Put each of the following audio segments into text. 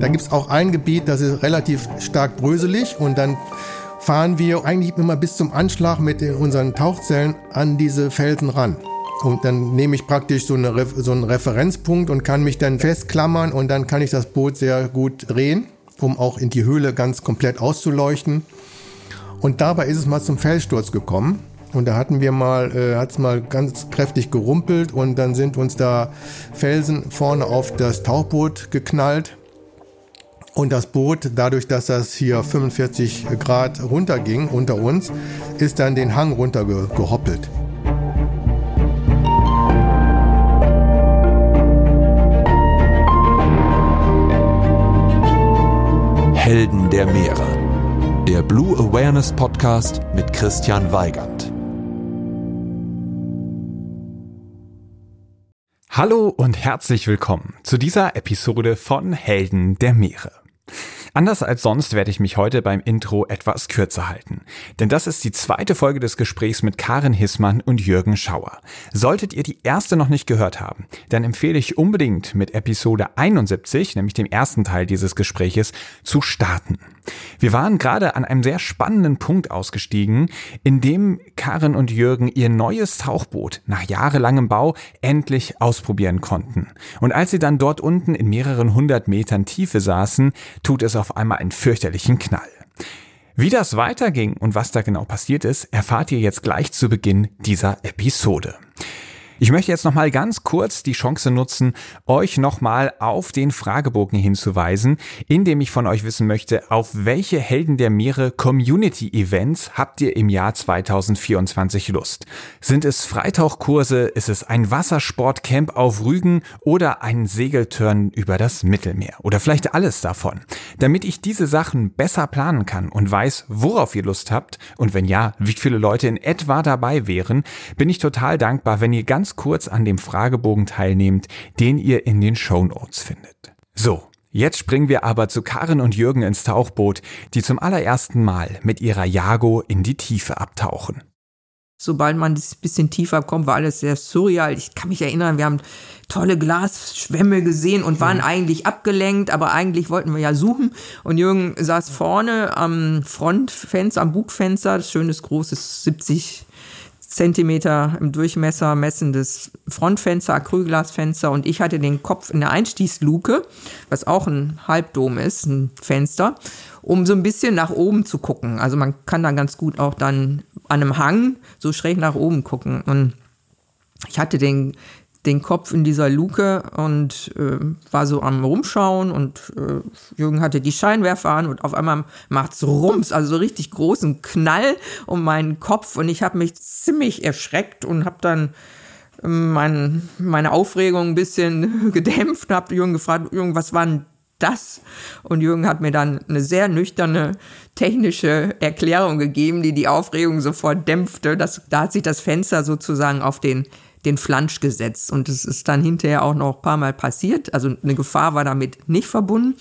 Da gibt es auch ein Gebiet, das ist relativ stark bröselig und dann fahren wir eigentlich immer bis zum Anschlag mit unseren Tauchzellen an diese Felsen ran. Und dann nehme ich praktisch so, eine, so einen Referenzpunkt und kann mich dann festklammern und dann kann ich das Boot sehr gut drehen, um auch in die Höhle ganz komplett auszuleuchten. Und dabei ist es mal zum Felssturz gekommen. Und da hatten wir mal, äh, hat es mal ganz kräftig gerumpelt und dann sind uns da Felsen vorne auf das Tauchboot geknallt. Und das Boot, dadurch, dass das hier 45 Grad runterging unter uns, ist dann den Hang runtergehoppelt. Helden der Meere. Der Blue Awareness Podcast mit Christian Weigand. Hallo und herzlich willkommen zu dieser Episode von Helden der Meere. Anders als sonst werde ich mich heute beim Intro etwas kürzer halten. Denn das ist die zweite Folge des Gesprächs mit Karin Hissmann und Jürgen Schauer. Solltet ihr die erste noch nicht gehört haben, dann empfehle ich unbedingt mit Episode 71, nämlich dem ersten Teil dieses Gespräches, zu starten. Wir waren gerade an einem sehr spannenden Punkt ausgestiegen, in dem Karin und Jürgen ihr neues Tauchboot nach jahrelangem Bau endlich ausprobieren konnten. Und als sie dann dort unten in mehreren hundert Metern Tiefe saßen, tut es auf einmal einen fürchterlichen Knall. Wie das weiterging und was da genau passiert ist, erfahrt ihr jetzt gleich zu Beginn dieser Episode. Ich möchte jetzt nochmal ganz kurz die Chance nutzen, euch nochmal auf den Fragebogen hinzuweisen, in dem ich von euch wissen möchte, auf welche Helden der Meere Community Events habt ihr im Jahr 2024 Lust? Sind es Freitauchkurse, ist es ein Wassersportcamp auf Rügen oder ein Segeltörn über das Mittelmeer? Oder vielleicht alles davon? Damit ich diese Sachen besser planen kann und weiß, worauf ihr Lust habt und wenn ja, wie viele Leute in etwa dabei wären, bin ich total dankbar, wenn ihr ganz ganz kurz an dem Fragebogen teilnehmt, den ihr in den Show Notes findet. So, Jetzt springen wir aber zu Karin und Jürgen ins Tauchboot, die zum allerersten Mal mit ihrer Jago in die Tiefe abtauchen. Sobald man ein bisschen tiefer kommt, war alles sehr surreal. Ich kann mich erinnern, wir haben tolle Glasschwämme gesehen und waren eigentlich abgelenkt, aber eigentlich wollten wir ja suchen. Und Jürgen saß vorne am Frontfenster, am Bugfenster, schönes großes 70 Zentimeter im Durchmesser messendes Frontfenster, Acrylglasfenster und ich hatte den Kopf in der Einstiegsluke, was auch ein Halbdom ist, ein Fenster, um so ein bisschen nach oben zu gucken. Also man kann da ganz gut auch dann an einem Hang so schräg nach oben gucken. Und ich hatte den den Kopf in dieser Luke und äh, war so am Rumschauen und äh, Jürgen hatte die Scheinwerfer an und auf einmal macht's Rums, also so richtig großen Knall um meinen Kopf und ich habe mich ziemlich erschreckt und habe dann ähm, mein, meine Aufregung ein bisschen gedämpft und habe Jürgen gefragt, Jürgen, was war denn das? Und Jürgen hat mir dann eine sehr nüchterne technische Erklärung gegeben, die die Aufregung sofort dämpfte. Das, da hat sich das Fenster sozusagen auf den den Flansch gesetzt. Und es ist dann hinterher auch noch ein paar Mal passiert. Also eine Gefahr war damit nicht verbunden.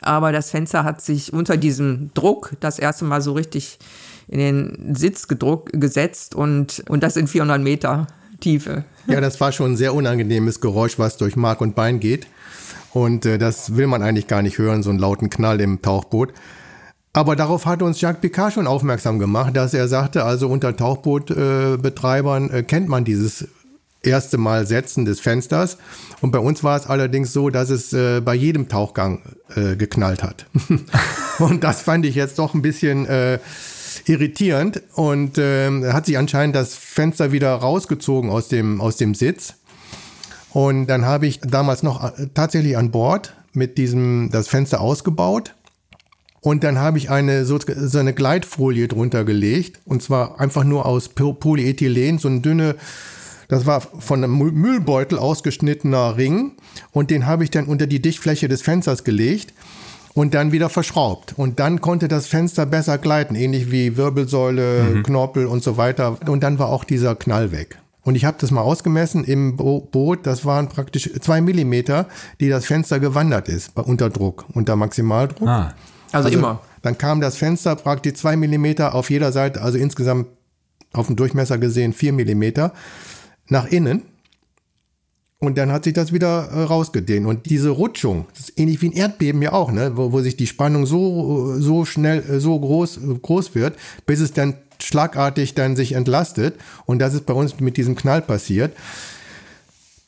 Aber das Fenster hat sich unter diesem Druck das erste Mal so richtig in den Sitz gedruckt, gesetzt und, und das in 400 Meter Tiefe. Ja, das war schon ein sehr unangenehmes Geräusch, was durch Mark und Bein geht. Und äh, das will man eigentlich gar nicht hören, so einen lauten Knall im Tauchboot. Aber darauf hat uns Jacques Picard schon aufmerksam gemacht, dass er sagte, also unter Tauchbootbetreibern äh, äh, kennt man dieses erste Mal Setzen des Fensters. Und bei uns war es allerdings so, dass es äh, bei jedem Tauchgang äh, geknallt hat. und das fand ich jetzt doch ein bisschen äh, irritierend. Und äh, hat sich anscheinend das Fenster wieder rausgezogen aus dem, aus dem Sitz. Und dann habe ich damals noch äh, tatsächlich an Bord mit diesem, das Fenster ausgebaut. Und dann habe ich eine so, so eine Gleitfolie drunter gelegt. Und zwar einfach nur aus Polyethylen, so eine dünne das war von einem Müllbeutel ausgeschnittener Ring und den habe ich dann unter die Dichtfläche des Fensters gelegt und dann wieder verschraubt. Und dann konnte das Fenster besser gleiten, ähnlich wie Wirbelsäule, mhm. Knorpel und so weiter. Und dann war auch dieser Knall weg. Und ich habe das mal ausgemessen im Bo Boot, das waren praktisch zwei Millimeter, die das Fenster gewandert ist, unter Druck, unter Maximaldruck. Ah, also, also immer. Dann kam das Fenster praktisch zwei Millimeter auf jeder Seite, also insgesamt auf dem Durchmesser gesehen vier Millimeter nach innen. Und dann hat sich das wieder äh, rausgedehnt. Und diese Rutschung, das ist ähnlich wie ein Erdbeben ja auch, ne? wo, wo sich die Spannung so, so schnell, äh, so groß, groß wird, bis es dann schlagartig dann sich entlastet. Und das ist bei uns mit diesem Knall passiert.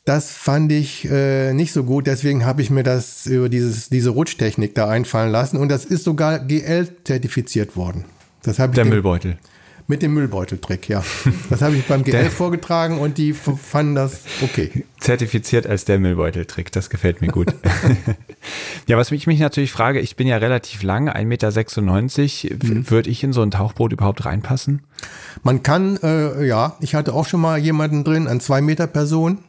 Das fand ich äh, nicht so gut, deswegen habe ich mir das über dieses, diese Rutschtechnik da einfallen lassen und das ist sogar GL zertifiziert worden. Das ich Der Müllbeutel. Mit dem Müllbeuteltrick, ja. Das habe ich beim GL vorgetragen und die fanden das okay. Zertifiziert als der Müllbeuteltrick, das gefällt mir gut. ja, was ich mich natürlich frage, ich bin ja relativ lang, 1,96 Meter, mhm. würde ich in so ein Tauchboot überhaupt reinpassen? Man kann, äh, ja, ich hatte auch schon mal jemanden drin, ein 2 Meter Person,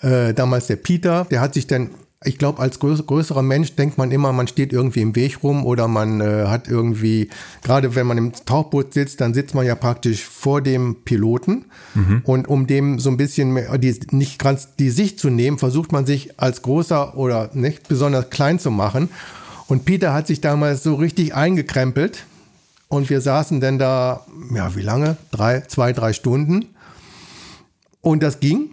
äh, damals der Peter, der hat sich dann ich glaube, als größerer Mensch denkt man immer, man steht irgendwie im Weg rum oder man äh, hat irgendwie, gerade wenn man im Tauchboot sitzt, dann sitzt man ja praktisch vor dem Piloten. Mhm. Und um dem so ein bisschen mehr, die, nicht ganz die Sicht zu nehmen, versucht man sich als großer oder nicht besonders klein zu machen. Und Peter hat sich damals so richtig eingekrempelt. Und wir saßen dann da, ja, wie lange? Drei, zwei, drei Stunden. Und das ging.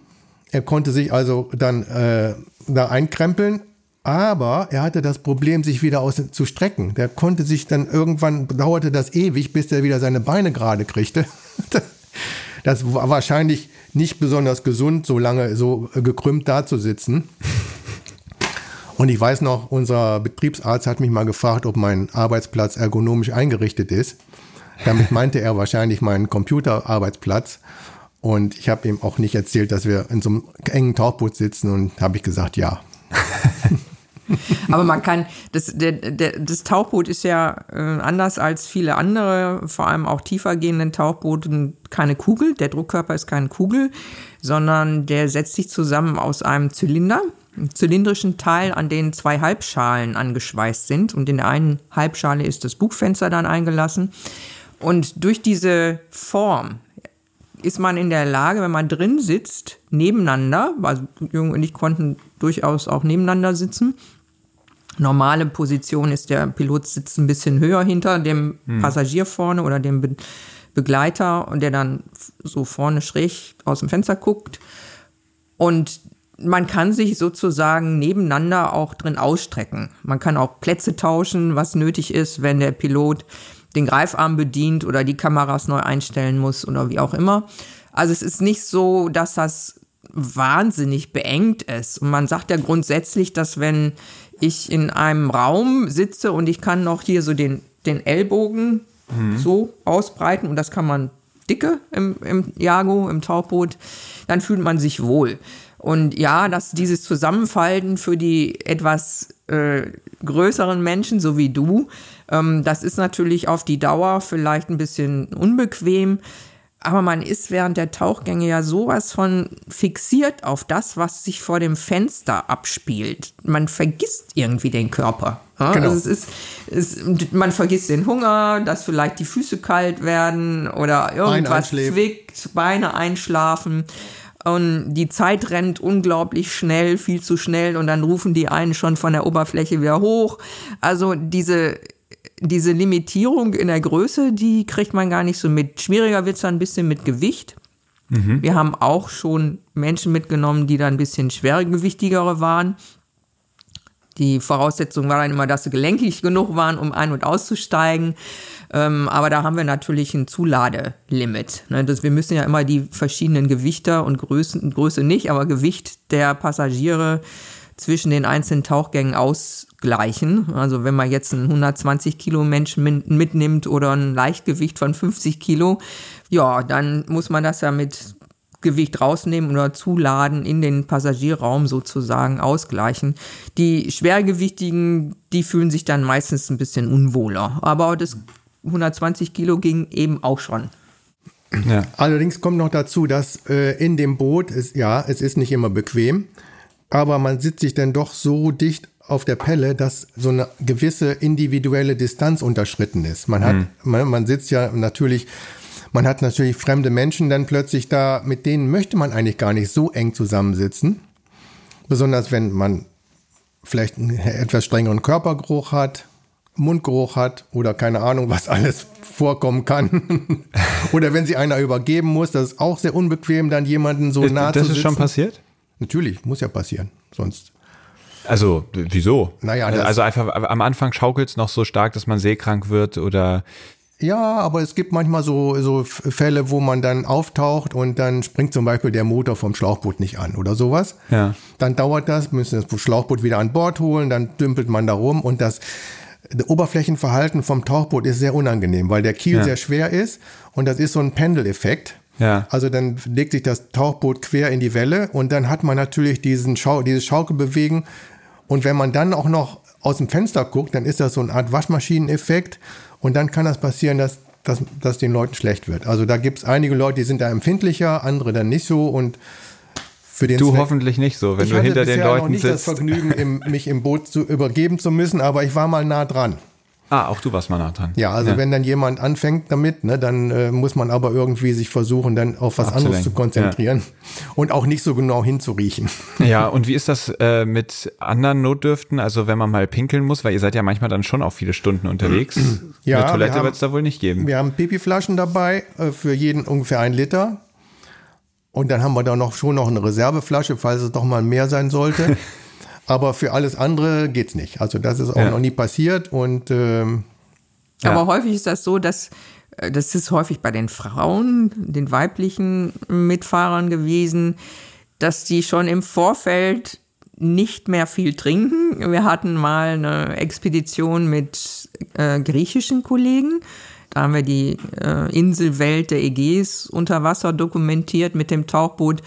Er konnte sich also dann äh, da einkrempeln, aber er hatte das Problem, sich wieder aus, zu strecken. Der konnte sich dann irgendwann, dauerte das ewig, bis er wieder seine Beine gerade kriegte. Das war wahrscheinlich nicht besonders gesund, so lange so gekrümmt da zu sitzen. Und ich weiß noch, unser Betriebsarzt hat mich mal gefragt, ob mein Arbeitsplatz ergonomisch eingerichtet ist. Damit meinte er wahrscheinlich meinen Computerarbeitsplatz. Und ich habe ihm auch nicht erzählt, dass wir in so einem engen Tauchboot sitzen und habe ich gesagt, ja. Aber man kann, das, der, der, das Tauchboot ist ja äh, anders als viele andere, vor allem auch tiefer gehenden Tauchboote, keine Kugel. Der Druckkörper ist keine Kugel, sondern der setzt sich zusammen aus einem Zylinder, einem zylindrischen Teil, an den zwei Halbschalen angeschweißt sind. Und in der einen Halbschale ist das Bugfenster dann eingelassen. Und durch diese Form ist man in der Lage, wenn man drin sitzt, nebeneinander, also Jürgen und ich konnten durchaus auch nebeneinander sitzen. Normale Position ist der Pilot sitzt ein bisschen höher hinter dem hm. Passagier vorne oder dem Be Begleiter und der dann so vorne schräg aus dem Fenster guckt. Und man kann sich sozusagen nebeneinander auch drin ausstrecken. Man kann auch Plätze tauschen, was nötig ist, wenn der Pilot den Greifarm bedient oder die Kameras neu einstellen muss oder wie auch immer. Also es ist nicht so, dass das wahnsinnig beengt ist. Und man sagt ja grundsätzlich, dass wenn ich in einem Raum sitze und ich kann noch hier so den, den Ellbogen mhm. so ausbreiten und das kann man dicke im, im Jago, im Tauchboot, dann fühlt man sich wohl. Und ja, dass dieses Zusammenfalten für die etwas äh, größeren Menschen, so wie du, das ist natürlich auf die Dauer vielleicht ein bisschen unbequem. Aber man ist während der Tauchgänge ja sowas von fixiert auf das, was sich vor dem Fenster abspielt. Man vergisst irgendwie den Körper. Ja? Genau. Also es ist, es, man vergisst den Hunger, dass vielleicht die Füße kalt werden oder irgendwas zwickt, Beine einschlafen. Und die Zeit rennt unglaublich schnell, viel zu schnell, und dann rufen die einen schon von der Oberfläche wieder hoch. Also diese diese Limitierung in der Größe, die kriegt man gar nicht so mit. Schwieriger wird es dann ein bisschen mit Gewicht. Mhm. Wir haben auch schon Menschen mitgenommen, die dann ein bisschen schwergewichtigere waren. Die Voraussetzung war dann immer, dass sie gelenkig genug waren, um ein- und auszusteigen. Ähm, aber da haben wir natürlich ein Zuladelimit. Ne? Das, wir müssen ja immer die verschiedenen Gewichter und Größen, Größe nicht, aber Gewicht der Passagiere zwischen den einzelnen Tauchgängen ausgleichen. Also wenn man jetzt einen 120 Kilo Menschen mitnimmt oder ein Leichtgewicht von 50 Kilo, ja, dann muss man das ja mit Gewicht rausnehmen oder zuladen in den Passagierraum sozusagen ausgleichen. Die Schwergewichtigen, die fühlen sich dann meistens ein bisschen unwohler. Aber das 120 Kilo ging eben auch schon. Ja. Allerdings kommt noch dazu, dass äh, in dem Boot, ist, ja, es ist nicht immer bequem aber man sitzt sich dann doch so dicht auf der Pelle, dass so eine gewisse individuelle Distanz unterschritten ist. Man hat, mhm. man, man sitzt ja natürlich, man hat natürlich fremde Menschen dann plötzlich da, mit denen möchte man eigentlich gar nicht so eng zusammensitzen. Besonders wenn man vielleicht einen etwas strengeren Körpergeruch hat, Mundgeruch hat oder keine Ahnung, was alles vorkommen kann. oder wenn sie einer übergeben muss, das ist auch sehr unbequem, dann jemanden so ist, nah zu sitzen. Das ist schon passiert? Natürlich, muss ja passieren. Sonst. Also, wieso? Naja, das- also einfach am Anfang schaukelt es noch so stark, dass man seekrank wird oder Ja, aber es gibt manchmal so, so Fälle, wo man dann auftaucht und dann springt zum Beispiel der Motor vom Schlauchboot nicht an oder sowas. Ja. Dann dauert das, müssen das Schlauchboot wieder an Bord holen, dann dümpelt man da rum und das Oberflächenverhalten vom Tauchboot ist sehr unangenehm, weil der Kiel Ja. sehr schwer ist und das ist so ein Pendeleffekt. Ja. Also dann legt sich das Tauchboot quer in die Welle und dann hat man natürlich diesen Schau dieses Schaukelbewegen und wenn man dann auch noch aus dem Fenster guckt, dann ist das so eine Art Waschmaschineneffekt und dann kann das passieren, dass, dass, dass den Leuten schlecht wird. Also da gibt es einige Leute, die sind da empfindlicher, andere dann nicht so und für den du Zweck- hoffentlich nicht so, wenn ich du hatte hinter den bisher noch Leuten nicht das sitzt. Vergnügen, im, mich im Boot zu übergeben zu müssen, aber ich war mal nah dran. Ah, auch du warst mal nah dran. Ja, also wenn dann jemand anfängt damit, ne, dann äh, muss man aber irgendwie sich versuchen, dann auf was anderes zu Abzulenken, konzentrieren und auch nicht so genau hinzuriechen. Ja, und wie ist das äh, mit anderen Notdürften? Also wenn man mal pinkeln muss, weil ihr seid ja manchmal dann schon auch viele Stunden unterwegs. Ja, Eine Toilette wird es da wohl nicht geben. Wir haben Pipi-Flaschen dabei, äh, für jeden ungefähr ein Liter. Und dann haben wir da noch schon noch eine Reserveflasche, falls es doch mal mehr sein sollte. aber für alles andere geht's nicht. Also das ist auch Ja. noch nie passiert und ähm, Ja. Aber häufig ist das so, dass äh, das ist häufig bei den Frauen, den weiblichen Mitfahrern gewesen, dass die schon im Vorfeld nicht mehr viel trinken. Wir hatten mal eine Expedition mit äh, griechischen Kollegen. Da haben wir die äh, Inselwelt der Ägäis unter Wasser dokumentiert mit dem Tauchboot.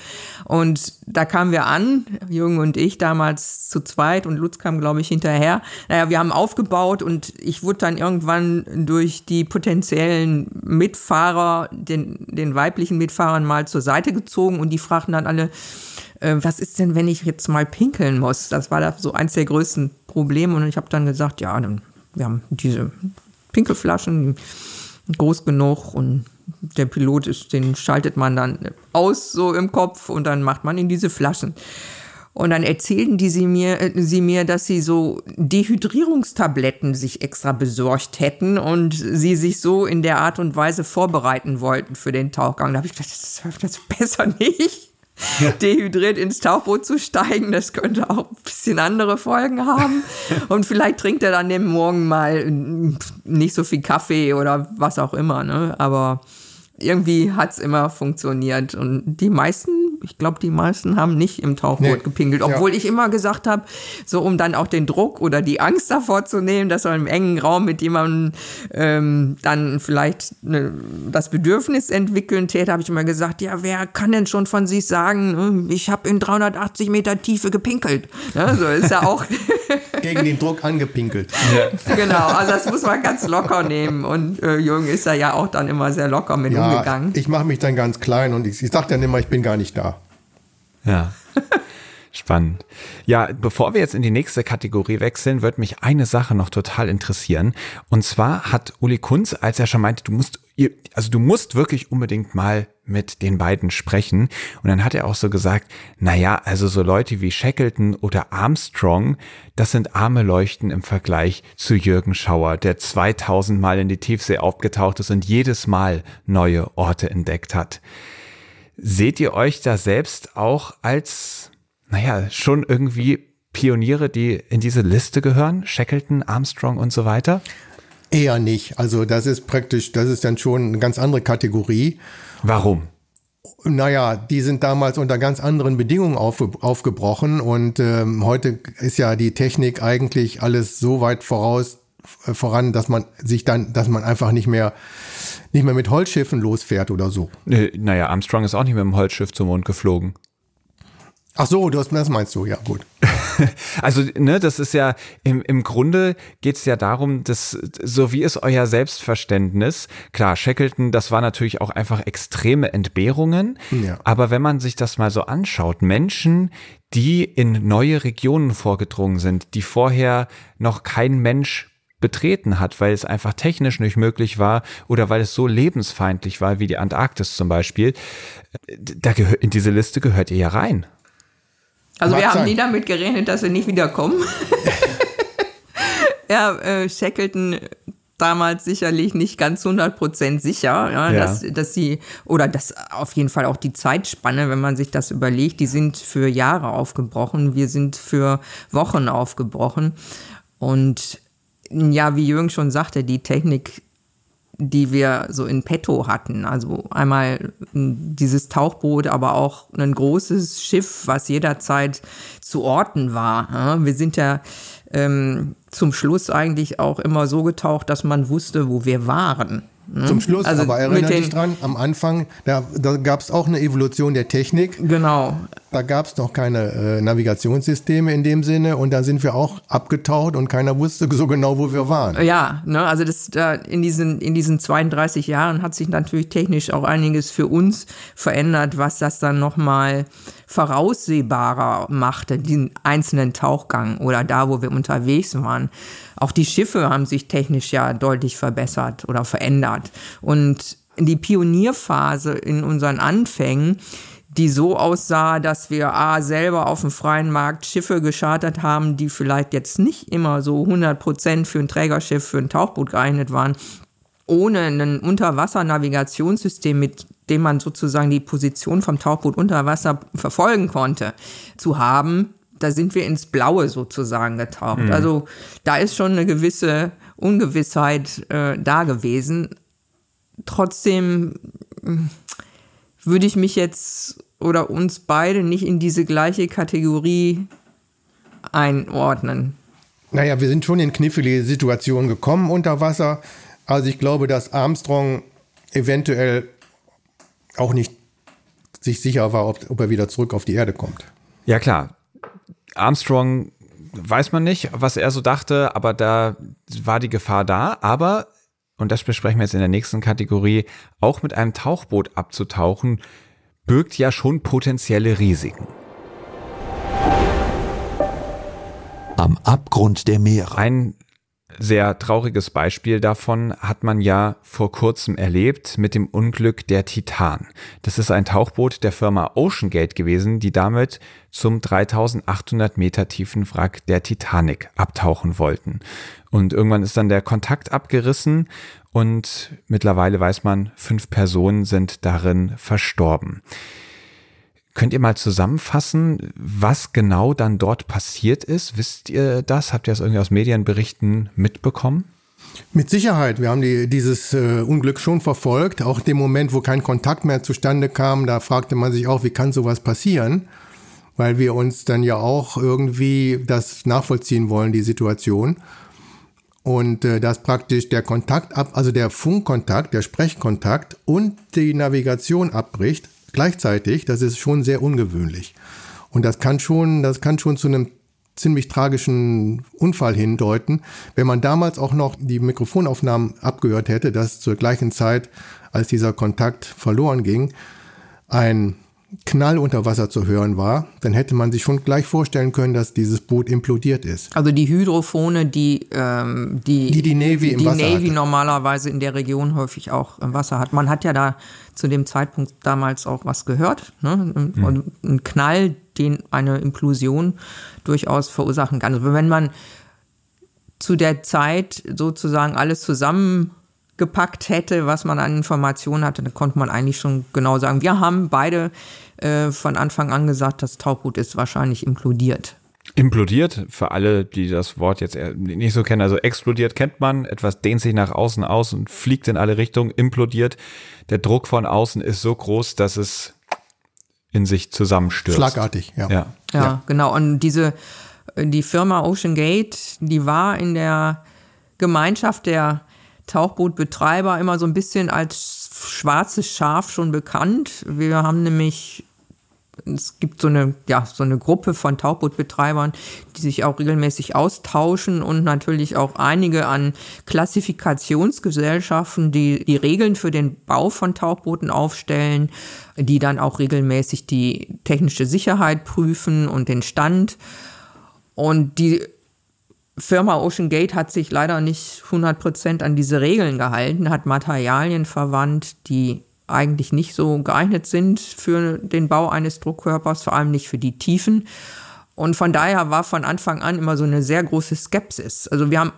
Und da kamen wir an, Jürgen und ich damals zu zweit und Lutz kam, glaube ich, hinterher. Naja, wir haben aufgebaut und ich wurde dann irgendwann durch die potenziellen Mitfahrer, den, den weiblichen Mitfahrern mal zur Seite gezogen und die fragten dann alle, äh, was ist denn, wenn ich jetzt mal pinkeln muss? Das war da so eins der größten Probleme und ich habe dann gesagt, ja, wir haben diese Pinkelflaschen, groß genug und der Pilot ist, den schaltet man dann aus so im Kopf und dann macht man in diese Flaschen. Und dann erzählten die sie mir, äh, sie mir, dass sie so Dehydrierungstabletten sich extra besorgt hätten und sie sich so in der Art und Weise vorbereiten wollten für den Tauchgang. Da habe ich gedacht, das ist das besser nicht. Dehydriert ins Tauchboot zu steigen, das könnte auch ein bisschen andere Folgen haben. Und vielleicht trinkt er dann den Morgen mal nicht so viel Kaffee oder was auch immer. Ne? Aber irgendwie hat es immer funktioniert. Und die meisten, ich glaube, die meisten haben nicht im Tauchboot Nee. gepinkelt. Ja. Obwohl ich immer gesagt habe, so um dann auch den Druck oder die Angst davor zu nehmen, dass man im engen Raum mit jemandem ähm, dann vielleicht ne, das Bedürfnis entwickeln täte, habe ich immer gesagt, ja, wer kann denn schon von sich sagen, ne, ich habe in 380 Meter Tiefe gepinkelt. Ja, so ist ja auch gegen den Druck angepinkelt. genau, also das muss man ganz locker nehmen. Und äh, Jürgen ist da ja auch dann immer sehr locker mit Ja, umgegangen. ich mache mich dann ganz klein und ich, ich sage dann immer, ich bin gar nicht da. Ja. Spannend. Ja, bevor wir jetzt in die nächste Kategorie wechseln, wird mich eine Sache noch total interessieren. Und zwar hat Uli Kunz, als er schon meinte, du musst, also du musst wirklich unbedingt mal mit den beiden sprechen. Und dann hat er auch so gesagt, na ja, also so Leute wie Shackleton oder Armstrong, das sind arme Leuchten im Vergleich zu Jürgen Schauer, der 2000 Mal in die Tiefsee aufgetaucht ist und jedes Mal neue Orte entdeckt hat. Seht ihr euch da selbst auch als, naja, schon irgendwie Pioniere, die in diese Liste gehören? Shackleton, Armstrong und so weiter? Eher nicht. Also das ist praktisch, das ist dann schon eine ganz andere Kategorie. Warum? Naja, die sind damals unter ganz anderen Bedingungen aufge aufgebrochen und ähm, heute ist ja die Technik eigentlich alles so weit voraus äh, voran, dass man sich dann, dass man einfach nicht mehr nicht mehr mit Holzschiffen losfährt oder so. Äh, Naja, Armstrong ist auch nicht mit dem Holzschiff zum Mond geflogen. Ach so, du hast, das meinst du, ja gut. Also, ne, das ist ja, im, im Grunde geht es ja darum, dass, so wie ist euer Selbstverständnis? Klar, Shackleton, das war natürlich auch einfach extreme Entbehrungen. Ja. Aber wenn man sich das mal so anschaut, Menschen, die in neue Regionen vorgedrungen sind, die vorher noch kein Mensch betreten hat, weil es einfach technisch nicht möglich war oder weil es so lebensfeindlich war, wie die Antarktis zum Beispiel, da gehört, in diese Liste gehört ihr ja rein. Also Mag wir haben sein. nie damit gerechnet, dass sie nicht wiederkommen. ja, äh, Shackleton, damals sicherlich nicht ganz 100% sicher, ja, Ja. Dass, dass sie, oder das auf jeden Fall auch die Zeitspanne, wenn man sich das überlegt, die sind für Jahre aufgebrochen, wir sind für Wochen aufgebrochen. Und ja, wie Jürgen schon sagte, die Technik die wir so in petto hatten. Also einmal m, dieses Tauchboot, aber auch ein großes Schiff, was jederzeit zu orten war. Wir sind ja ähm, zum Schluss eigentlich auch immer so getaucht, dass man wusste, wo wir waren. Ne? Zum Schluss, Also aber erinnere dich dran, am Anfang, da, da gab es auch eine Evolution der Technik. Genau. Da gab es noch keine äh, Navigationssysteme in dem Sinne und dann sind wir auch abgetaucht und keiner wusste so genau, wo wir waren. Ja, ne, also das da in diesen in diesen 32 Jahren hat sich natürlich technisch auch einiges für uns verändert, was das dann noch mal voraussehbarer machte, den einzelnen Tauchgang oder da, wo wir unterwegs waren. Auch die Schiffe haben sich technisch ja deutlich verbessert oder verändert und die Pionierphase in unseren Anfängen die so aussah, dass wir A, selber auf dem freien Markt Schiffe geschartert haben, die vielleicht jetzt nicht immer so 100% für ein Trägerschiff, für ein Tauchboot geeignet waren, ohne ein Unterwassernavigationssystem, mit dem man sozusagen die Position vom Tauchboot unter Wasser verfolgen konnte, zu haben, da sind wir ins Blaue sozusagen getaucht. Also da ist schon eine gewisse Ungewissheit äh, da gewesen. Trotzdem würde ich mich jetzt oder uns beide nicht in diese gleiche Kategorie einordnen. Naja, wir sind schon in knifflige Situationen gekommen unter Wasser. Also ich glaube, dass Armstrong eventuell auch nicht sich sicher war, ob, ob er wieder zurück auf die Erde kommt. Ja, klar. Armstrong weiß man nicht, was er so dachte, aber da war die Gefahr da. Aber, und das besprechen wir jetzt in der nächsten Kategorie, auch mit einem Tauchboot abzutauchen, birgt ja schon potenzielle Risiken. Am Abgrund der Meere. Ein sehr trauriges Beispiel davon hat man ja vor kurzem erlebt mit dem Unglück der Titan. Das ist ein Tauchboot der Firma OceanGate gewesen, die damit zum 3800 Meter tiefen Wrack der Titanic abtauchen wollten. Und irgendwann ist dann der Kontakt abgerissen und mittlerweile weiß man, fünf Personen sind darin verstorben. Könnt ihr mal zusammenfassen, was genau dann dort passiert ist? Wisst ihr das? Habt ihr das irgendwie aus Medienberichten mitbekommen? Mit Sicherheit, wir haben die, dieses äh, Unglück schon verfolgt. Auch dem Moment, wo kein Kontakt mehr zustande kam, da fragte man sich auch, wie kann sowas passieren? Weil wir uns dann ja auch irgendwie das nachvollziehen wollen, die Situation. Und äh, dass praktisch der Kontakt ab, also der Funkkontakt, der Sprechkontakt und die Navigation abbricht gleichzeitig, das ist schon sehr ungewöhnlich. Und das kann schon, das kann schon zu einem ziemlich tragischen Unfall hindeuten. Wenn man damals auch noch die Mikrofonaufnahmen abgehört hätte, dass zur gleichen Zeit, als dieser Kontakt verloren ging, ein Knall unter Wasser zu hören war, dann hätte man sich schon gleich vorstellen können, dass dieses Boot implodiert ist. Also die Hydrophone, die ähm, die, Die die Navy die Wasser Navy hatte. normalerweise in der Region häufig auch im Wasser hat. Man hat ja da zu dem Zeitpunkt damals auch was gehört. Ne? Hm. Und ein Knall, den eine Implosion durchaus verursachen kann. Also wenn man zu der Zeit sozusagen alles zusammengepackt hätte, was man an Informationen hatte, dann konnte man eigentlich schon genau sagen, wir haben beide äh, von Anfang an gesagt, das Tauchboot ist wahrscheinlich implodiert. Implodiert, für alle, die das Wort jetzt nicht so kennen, also explodiert kennt man, etwas dehnt sich nach außen aus und fliegt in alle Richtungen, implodiert. Der Druck von außen ist so groß, dass es in sich zusammenstürzt. Schlagartig, ja. Ja. Ja, genau. Und diese, die Firma Ocean Gate, die war in der Gemeinschaft der Tauchbootbetreiber immer so ein bisschen als schwarzes Schaf schon bekannt. Wir haben nämlich, es gibt so eine, ja, so eine Gruppe von Tauchbootbetreibern, die sich auch regelmäßig austauschen und natürlich auch einige an Klassifikationsgesellschaften, die die Regeln für den Bau von Tauchbooten aufstellen, die dann auch regelmäßig die technische Sicherheit prüfen und den Stand. Und die Firma Ocean Gate hat sich leider nicht 100% an diese Regeln gehalten, hat Materialien verwandt, die eigentlich nicht so geeignet sind für den Bau eines Druckkörpers, vor allem nicht für die Tiefen. Und von daher war von Anfang an immer so eine sehr große Skepsis. Also wir haben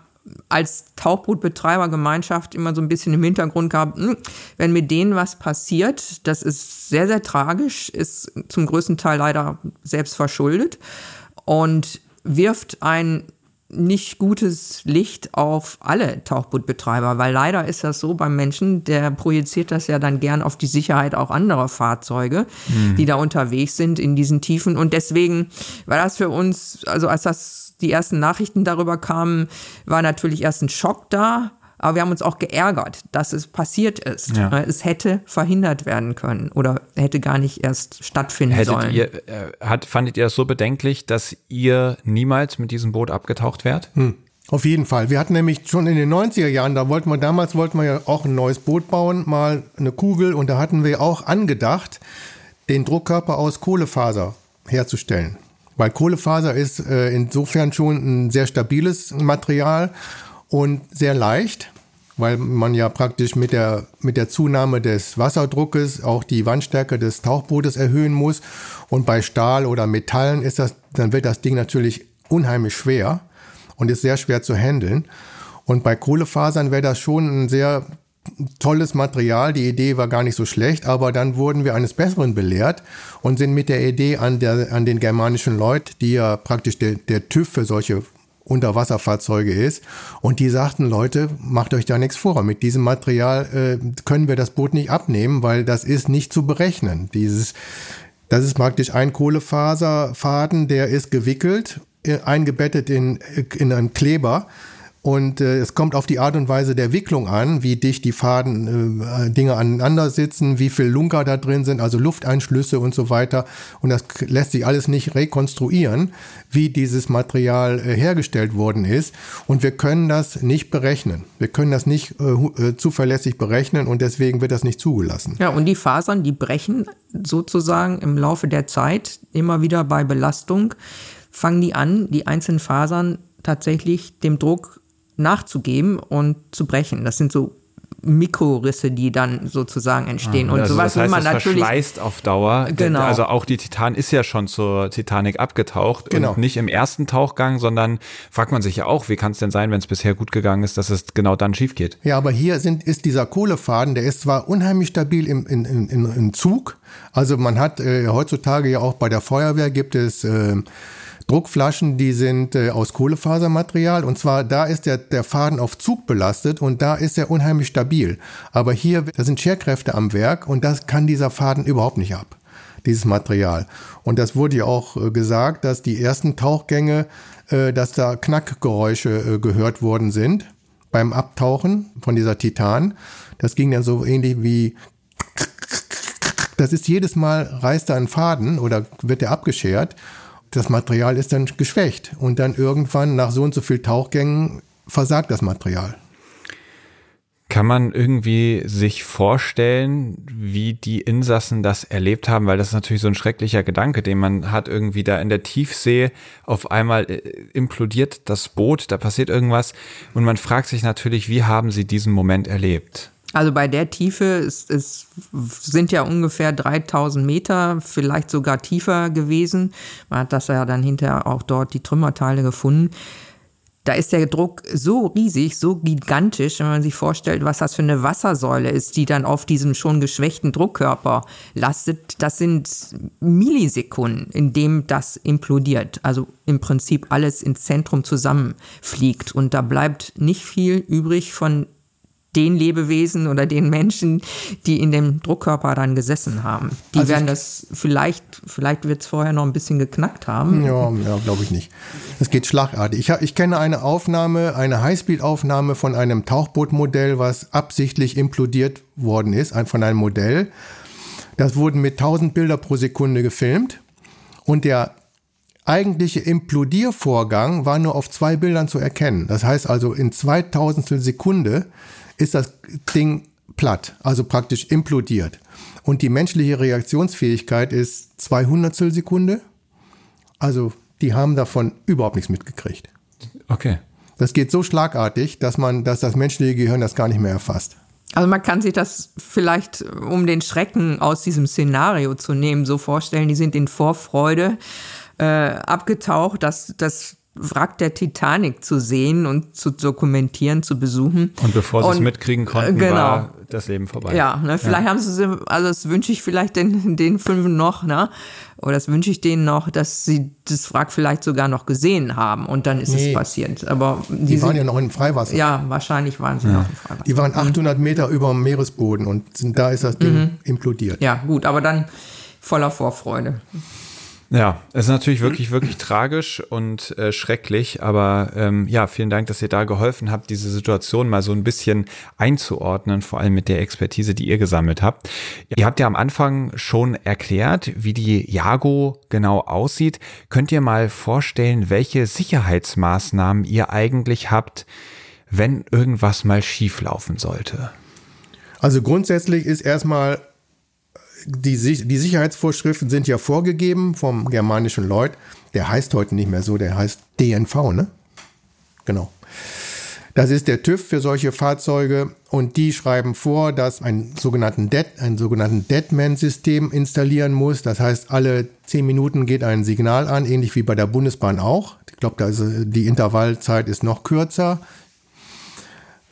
als Tauchbootbetreibergemeinschaft immer so ein bisschen im Hintergrund gehabt, hm, wenn mit denen was passiert, das ist sehr, sehr tragisch, ist zum größten Teil leider selbst verschuldet und wirft ein nicht gutes Licht auf alle Tauchbootbetreiber, weil leider ist das so beim Menschen, der projiziert das ja dann gern auf die Sicherheit auch anderer Fahrzeuge, mhm. die da unterwegs sind in diesen Tiefen. Und deswegen war das für uns, also als das die ersten Nachrichten darüber kamen, war natürlich erst ein Schock da. Aber wir haben uns auch geärgert, dass es passiert ist. Ja. Es hätte verhindert werden können oder hätte gar nicht erst stattfinden Hättet sollen. Ihr, äh, hat, fandet ihr das so bedenklich, dass ihr niemals mit diesem Boot abgetaucht wärt? Hm. Auf jeden Fall. Wir hatten nämlich schon in den 90er Jahren, da wollten wir, damals wollten wir ja auch ein neues Boot bauen, mal eine Kugel und da hatten wir auch angedacht, den Druckkörper aus Kohlefaser herzustellen. Weil Kohlefaser ist äh, insofern schon ein sehr stabiles Material und sehr leicht, weil man ja praktisch mit der, mit der Zunahme des Wasserdruckes auch die Wandstärke des Tauchbootes erhöhen muss. Und bei Stahl oder Metallen ist das, dann wird das Ding natürlich unheimlich schwer und ist sehr schwer zu handeln. Und bei Kohlefasern wäre das schon ein sehr tolles Material. Die Idee war gar nicht so schlecht, aber dann wurden wir eines Besseren belehrt und sind mit der Idee an, der, an den germanischen Leut, die ja praktisch der, der TÜV für solche Unterwasserfahrzeuge ist. Und die sagten, Leute, macht euch da nichts vor. Mit diesem Material äh, können wir das Boot nicht abnehmen, weil das ist nicht zu berechnen. Dieses, das ist praktisch ein Kohlefaserfaden, der ist gewickelt, äh, eingebettet in, in einen Kleber und äh, es kommt auf die Art und Weise der Wicklung an, wie dicht die Faden äh, Dinge aneinander sitzen, wie viel Lunker da drin sind, also Lufteinschlüsse und so weiter. Und das lässt sich alles nicht rekonstruieren, wie dieses Material äh, hergestellt worden ist. Und wir können das nicht berechnen. Wir können das nicht äh, äh zuverlässig berechnen und deswegen wird das nicht zugelassen. Ja, und die Fasern, die brechen sozusagen im Laufe der Zeit immer wieder bei Belastung, fangen die an, die einzelnen Fasern tatsächlich dem Druck nachzugeben und zu brechen. Das sind so Mikrorisse, die dann sozusagen entstehen. Ja, und also sowas das heißt, will man es natürlich. verschleißt auf Dauer. Genau. Also auch die Titan ist ja schon zur Titanic abgetaucht. Genau. Und nicht im ersten Tauchgang, sondern fragt man sich ja auch, wie kann es denn sein, wenn es bisher gut gegangen ist, dass es genau dann schief geht? Ja, aber hier sind, ist dieser Kohlefaden, der ist zwar unheimlich stabil im, in, in, im Zug. Also man hat äh, heutzutage ja auch bei der Feuerwehr gibt es äh, Druckflaschen, die sind äh, aus Kohlefasermaterial und zwar da ist der, der Faden auf Zug belastet und da ist er unheimlich stabil. Aber hier, da sind Scherkräfte am Werk und das kann dieser Faden überhaupt nicht ab, dieses Material. Und das wurde ja auch äh, gesagt, dass die ersten Tauchgänge, äh, dass da Knackgeräusche äh, gehört worden sind beim Abtauchen von dieser Titan. Das ging dann so ähnlich wie das ist jedes Mal reißt da ein Faden oder wird der abgeschert das Material ist dann geschwächt und dann irgendwann nach so und so viel Tauchgängen versagt das Material. Kann man irgendwie sich vorstellen, wie die Insassen das erlebt haben? Weil das ist natürlich so ein schrecklicher Gedanke, den man hat irgendwie da in der Tiefsee. Auf einmal äh, implodiert das Boot, da passiert irgendwas. Und man fragt sich natürlich, wie haben sie diesen Moment erlebt? Also bei der Tiefe ist, es sind ja ungefähr 3000 Meter, vielleicht sogar tiefer gewesen. Man hat das ja dann hinterher auch dort die Trümmerteile gefunden. Da ist der Druck so riesig, so gigantisch, wenn man sich vorstellt, was das für eine Wassersäule ist, die dann auf diesem schon geschwächten Druckkörper lastet. Das sind Millisekunden, in dem das implodiert. Also im Prinzip alles ins Zentrum zusammenfliegt. Und da bleibt nicht viel übrig von den Lebewesen oder den Menschen, die in dem Druckkörper dann gesessen haben. Die also werden das vielleicht, vielleicht wird es vorher noch ein bisschen geknackt haben. Ja, ja glaube ich nicht. Es geht schlagartig. Ich, ich kenne eine Aufnahme, eine Highspeed-Aufnahme von einem Tauchbootmodell, was absichtlich implodiert worden ist, von einem Modell. Das wurden mit 1000 Bilder pro Sekunde gefilmt und der eigentliche Implodiervorgang war nur auf zwei Bildern zu erkennen. Das heißt also in 2000 Sekunde ist das Ding platt, also praktisch implodiert. Und die menschliche Reaktionsfähigkeit ist 200 Sekunde. Also die haben davon überhaupt nichts mitgekriegt. Okay. Das geht so schlagartig, dass man, dass das menschliche Gehirn das gar nicht mehr erfasst. Also man kann sich das vielleicht, um den Schrecken aus diesem Szenario zu nehmen, so vorstellen, die sind in Vorfreude äh, abgetaucht, dass das Wrack der Titanic zu sehen und zu dokumentieren, zu besuchen. Und bevor sie es mitkriegen konnten, genau. war das Leben vorbei. Ja, ne, vielleicht ja. haben sie, also das wünsche ich vielleicht den, den fünf noch, ne? Oder das wünsche ich denen noch, dass sie das Wrack vielleicht sogar noch gesehen haben und dann ist nee. es passiert. Aber die, die waren sind, ja noch im Freiwasser. Ja, wahrscheinlich waren sie ja. noch im Freiwasser. Die waren 800 Meter über dem Meeresboden und da ist das Ding mhm. implodiert. Ja, gut, aber dann voller Vorfreude. Ja, es ist natürlich wirklich, wirklich tragisch und äh, schrecklich, aber ähm, ja, vielen Dank, dass ihr da geholfen habt, diese Situation mal so ein bisschen einzuordnen, vor allem mit der Expertise, die ihr gesammelt habt. Ihr habt ja am Anfang schon erklärt, wie die Jago genau aussieht. Könnt ihr mal vorstellen, welche Sicherheitsmaßnahmen ihr eigentlich habt, wenn irgendwas mal schieflaufen sollte? Also grundsätzlich ist erstmal die, die Sicherheitsvorschriften sind ja vorgegeben vom germanischen Lloyd. Der heißt heute nicht mehr so, der heißt DNV, ne? Genau. Das ist der TÜV für solche Fahrzeuge und die schreiben vor, dass ein sogenannten Dead, ein sogenannten Deadman-System installieren muss. Das heißt, alle zehn Minuten geht ein Signal an, ähnlich wie bei der Bundesbahn auch. Ich glaube, die Intervallzeit ist noch kürzer.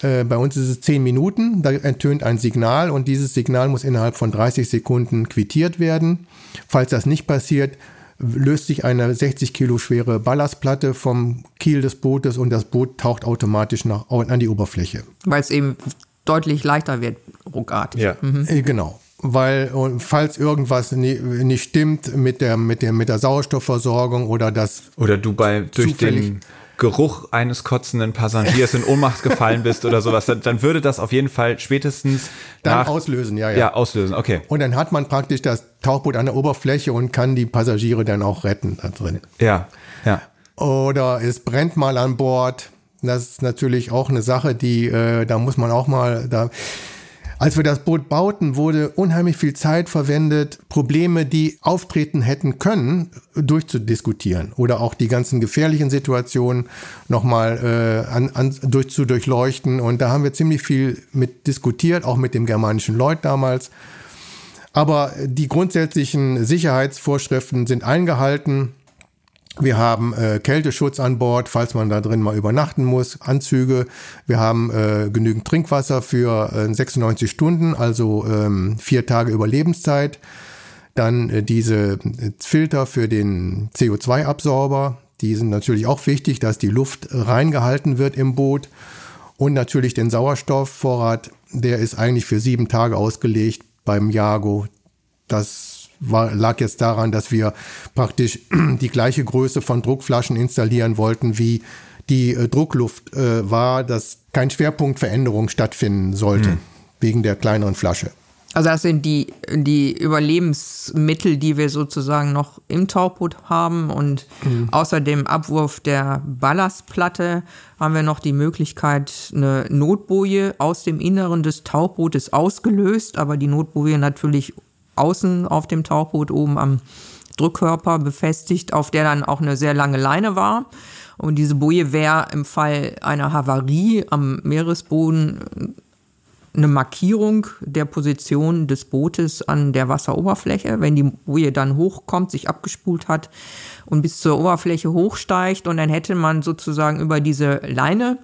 Äh, bei uns ist es 10 Minuten, da ertönt ein Signal und dieses Signal muss innerhalb von 30 Sekunden quittiert werden. Falls das nicht passiert, löst sich eine 60 Kilo schwere Ballastplatte vom Kiel des Bootes und das Boot taucht automatisch nach, an die Oberfläche. Weil es eben deutlich leichter wird, ruckartig. Ja. Mhm. Äh, genau. Weil falls irgendwas nicht stimmt mit der, mit der, mit der Sauerstoffversorgung oder das. Oder du bei durch den Geruch eines kotzenden Passagiers in Ohnmacht gefallen bist oder sowas, dann, dann würde das auf jeden Fall spätestens dann nach, auslösen, ja, ja. Ja, auslösen, okay. Und dann hat man praktisch das Tauchboot an der Oberfläche und kann die Passagiere dann auch retten da drin. Ja, ja. Oder es brennt mal an Bord. Das ist natürlich auch eine Sache, die, äh, da muss man auch mal, da, als wir das Boot bauten, wurde unheimlich viel Zeit verwendet, Probleme, die auftreten hätten können, durchzudiskutieren oder auch die ganzen gefährlichen Situationen nochmal äh, an, an, durch, zu durchleuchten. Und da haben wir ziemlich viel mit diskutiert, auch mit dem germanischen Lloyd damals. Aber die grundsätzlichen Sicherheitsvorschriften sind eingehalten. Wir haben äh, Kälteschutz an Bord, falls man da drin mal übernachten muss, Anzüge. Wir haben äh, genügend Trinkwasser für äh, 96 Stunden, also ähm, vier Tage Überlebenszeit. Dann äh, diese äh, Filter für den CO2-Absorber, die sind natürlich auch wichtig, dass die Luft reingehalten wird im Boot. Und natürlich den Sauerstoffvorrat, der ist eigentlich für sieben Tage ausgelegt beim Jago. Das war, lag jetzt daran, dass wir praktisch die gleiche Größe von Druckflaschen installieren wollten, wie die äh, Druckluft äh, war, dass kein Schwerpunktveränderung stattfinden sollte, mhm. wegen der kleineren Flasche. Also das sind die, die Überlebensmittel, die wir sozusagen noch im Tauchboot haben. Und mhm. außer dem Abwurf der Ballastplatte haben wir noch die Möglichkeit, eine Notboje aus dem Inneren des Tauchbootes ausgelöst, aber die Notboje natürlich außen auf dem Tauchboot oben am Drückkörper befestigt, auf der dann auch eine sehr lange Leine war. Und diese Boje wäre im Fall einer Havarie am Meeresboden eine Markierung der Position des Bootes an der Wasseroberfläche. Wenn die Boje dann hochkommt, sich abgespult hat und bis zur Oberfläche hochsteigt und dann hätte man sozusagen über diese Leine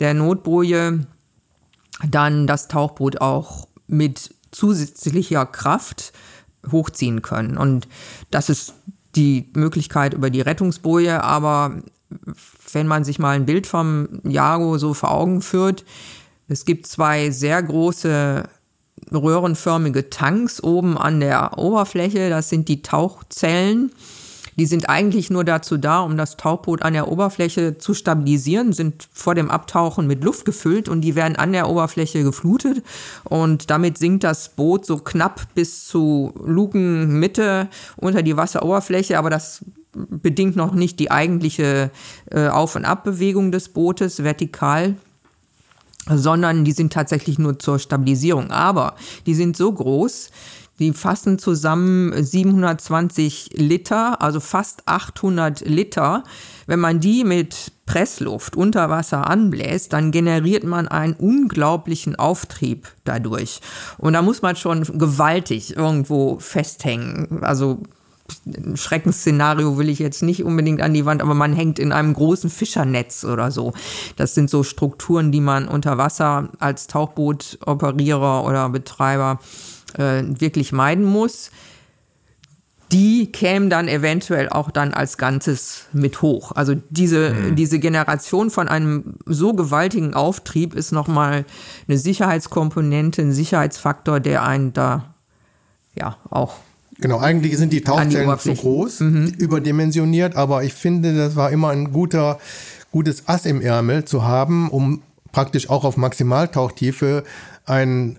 der Notboje dann das Tauchboot auch mit zusätzlicher Kraft hochziehen können. Und das ist die Möglichkeit über die Rettungsboje, aber wenn man sich mal ein Bild vom Jago so vor Augen führt, es gibt zwei sehr große röhrenförmige Tanks oben an der Oberfläche, das sind die Tauchzellen. Die sind eigentlich nur dazu da, um das Tauchboot an der Oberfläche zu stabilisieren, sind vor dem Abtauchen mit Luft gefüllt und die werden an der Oberfläche geflutet und damit sinkt das Boot so knapp bis zu Lukenmitte unter die Wasseroberfläche, aber das bedingt noch nicht die eigentliche äh, Auf- und Abbewegung des Bootes vertikal sondern die sind tatsächlich nur zur Stabilisierung. Aber die sind so groß, die fassen zusammen 720 Liter, also fast 800 Liter. Wenn man die mit Pressluft unter Wasser anbläst, dann generiert man einen unglaublichen Auftrieb dadurch. Und da muss man schon gewaltig irgendwo festhängen. Also ein Schreckensszenario will ich jetzt nicht unbedingt an die Wand, aber man hängt in einem großen Fischernetz oder so. Das sind so Strukturen, die man unter Wasser als Tauchbootoperierer oder Betreiber äh, wirklich meiden muss die kämen dann eventuell auch dann als Ganzes mit hoch. Also diese, mhm. diese Generation von einem so gewaltigen Auftrieb ist nochmal eine Sicherheitskomponente, ein Sicherheitsfaktor, der einen da ja auch. Genau, eigentlich sind die Tauchzellen zu groß, mhm. überdimensioniert, aber ich finde, das war immer ein guter, gutes Ass im Ärmel zu haben, um praktisch auch auf Maximaltauchtiefe ein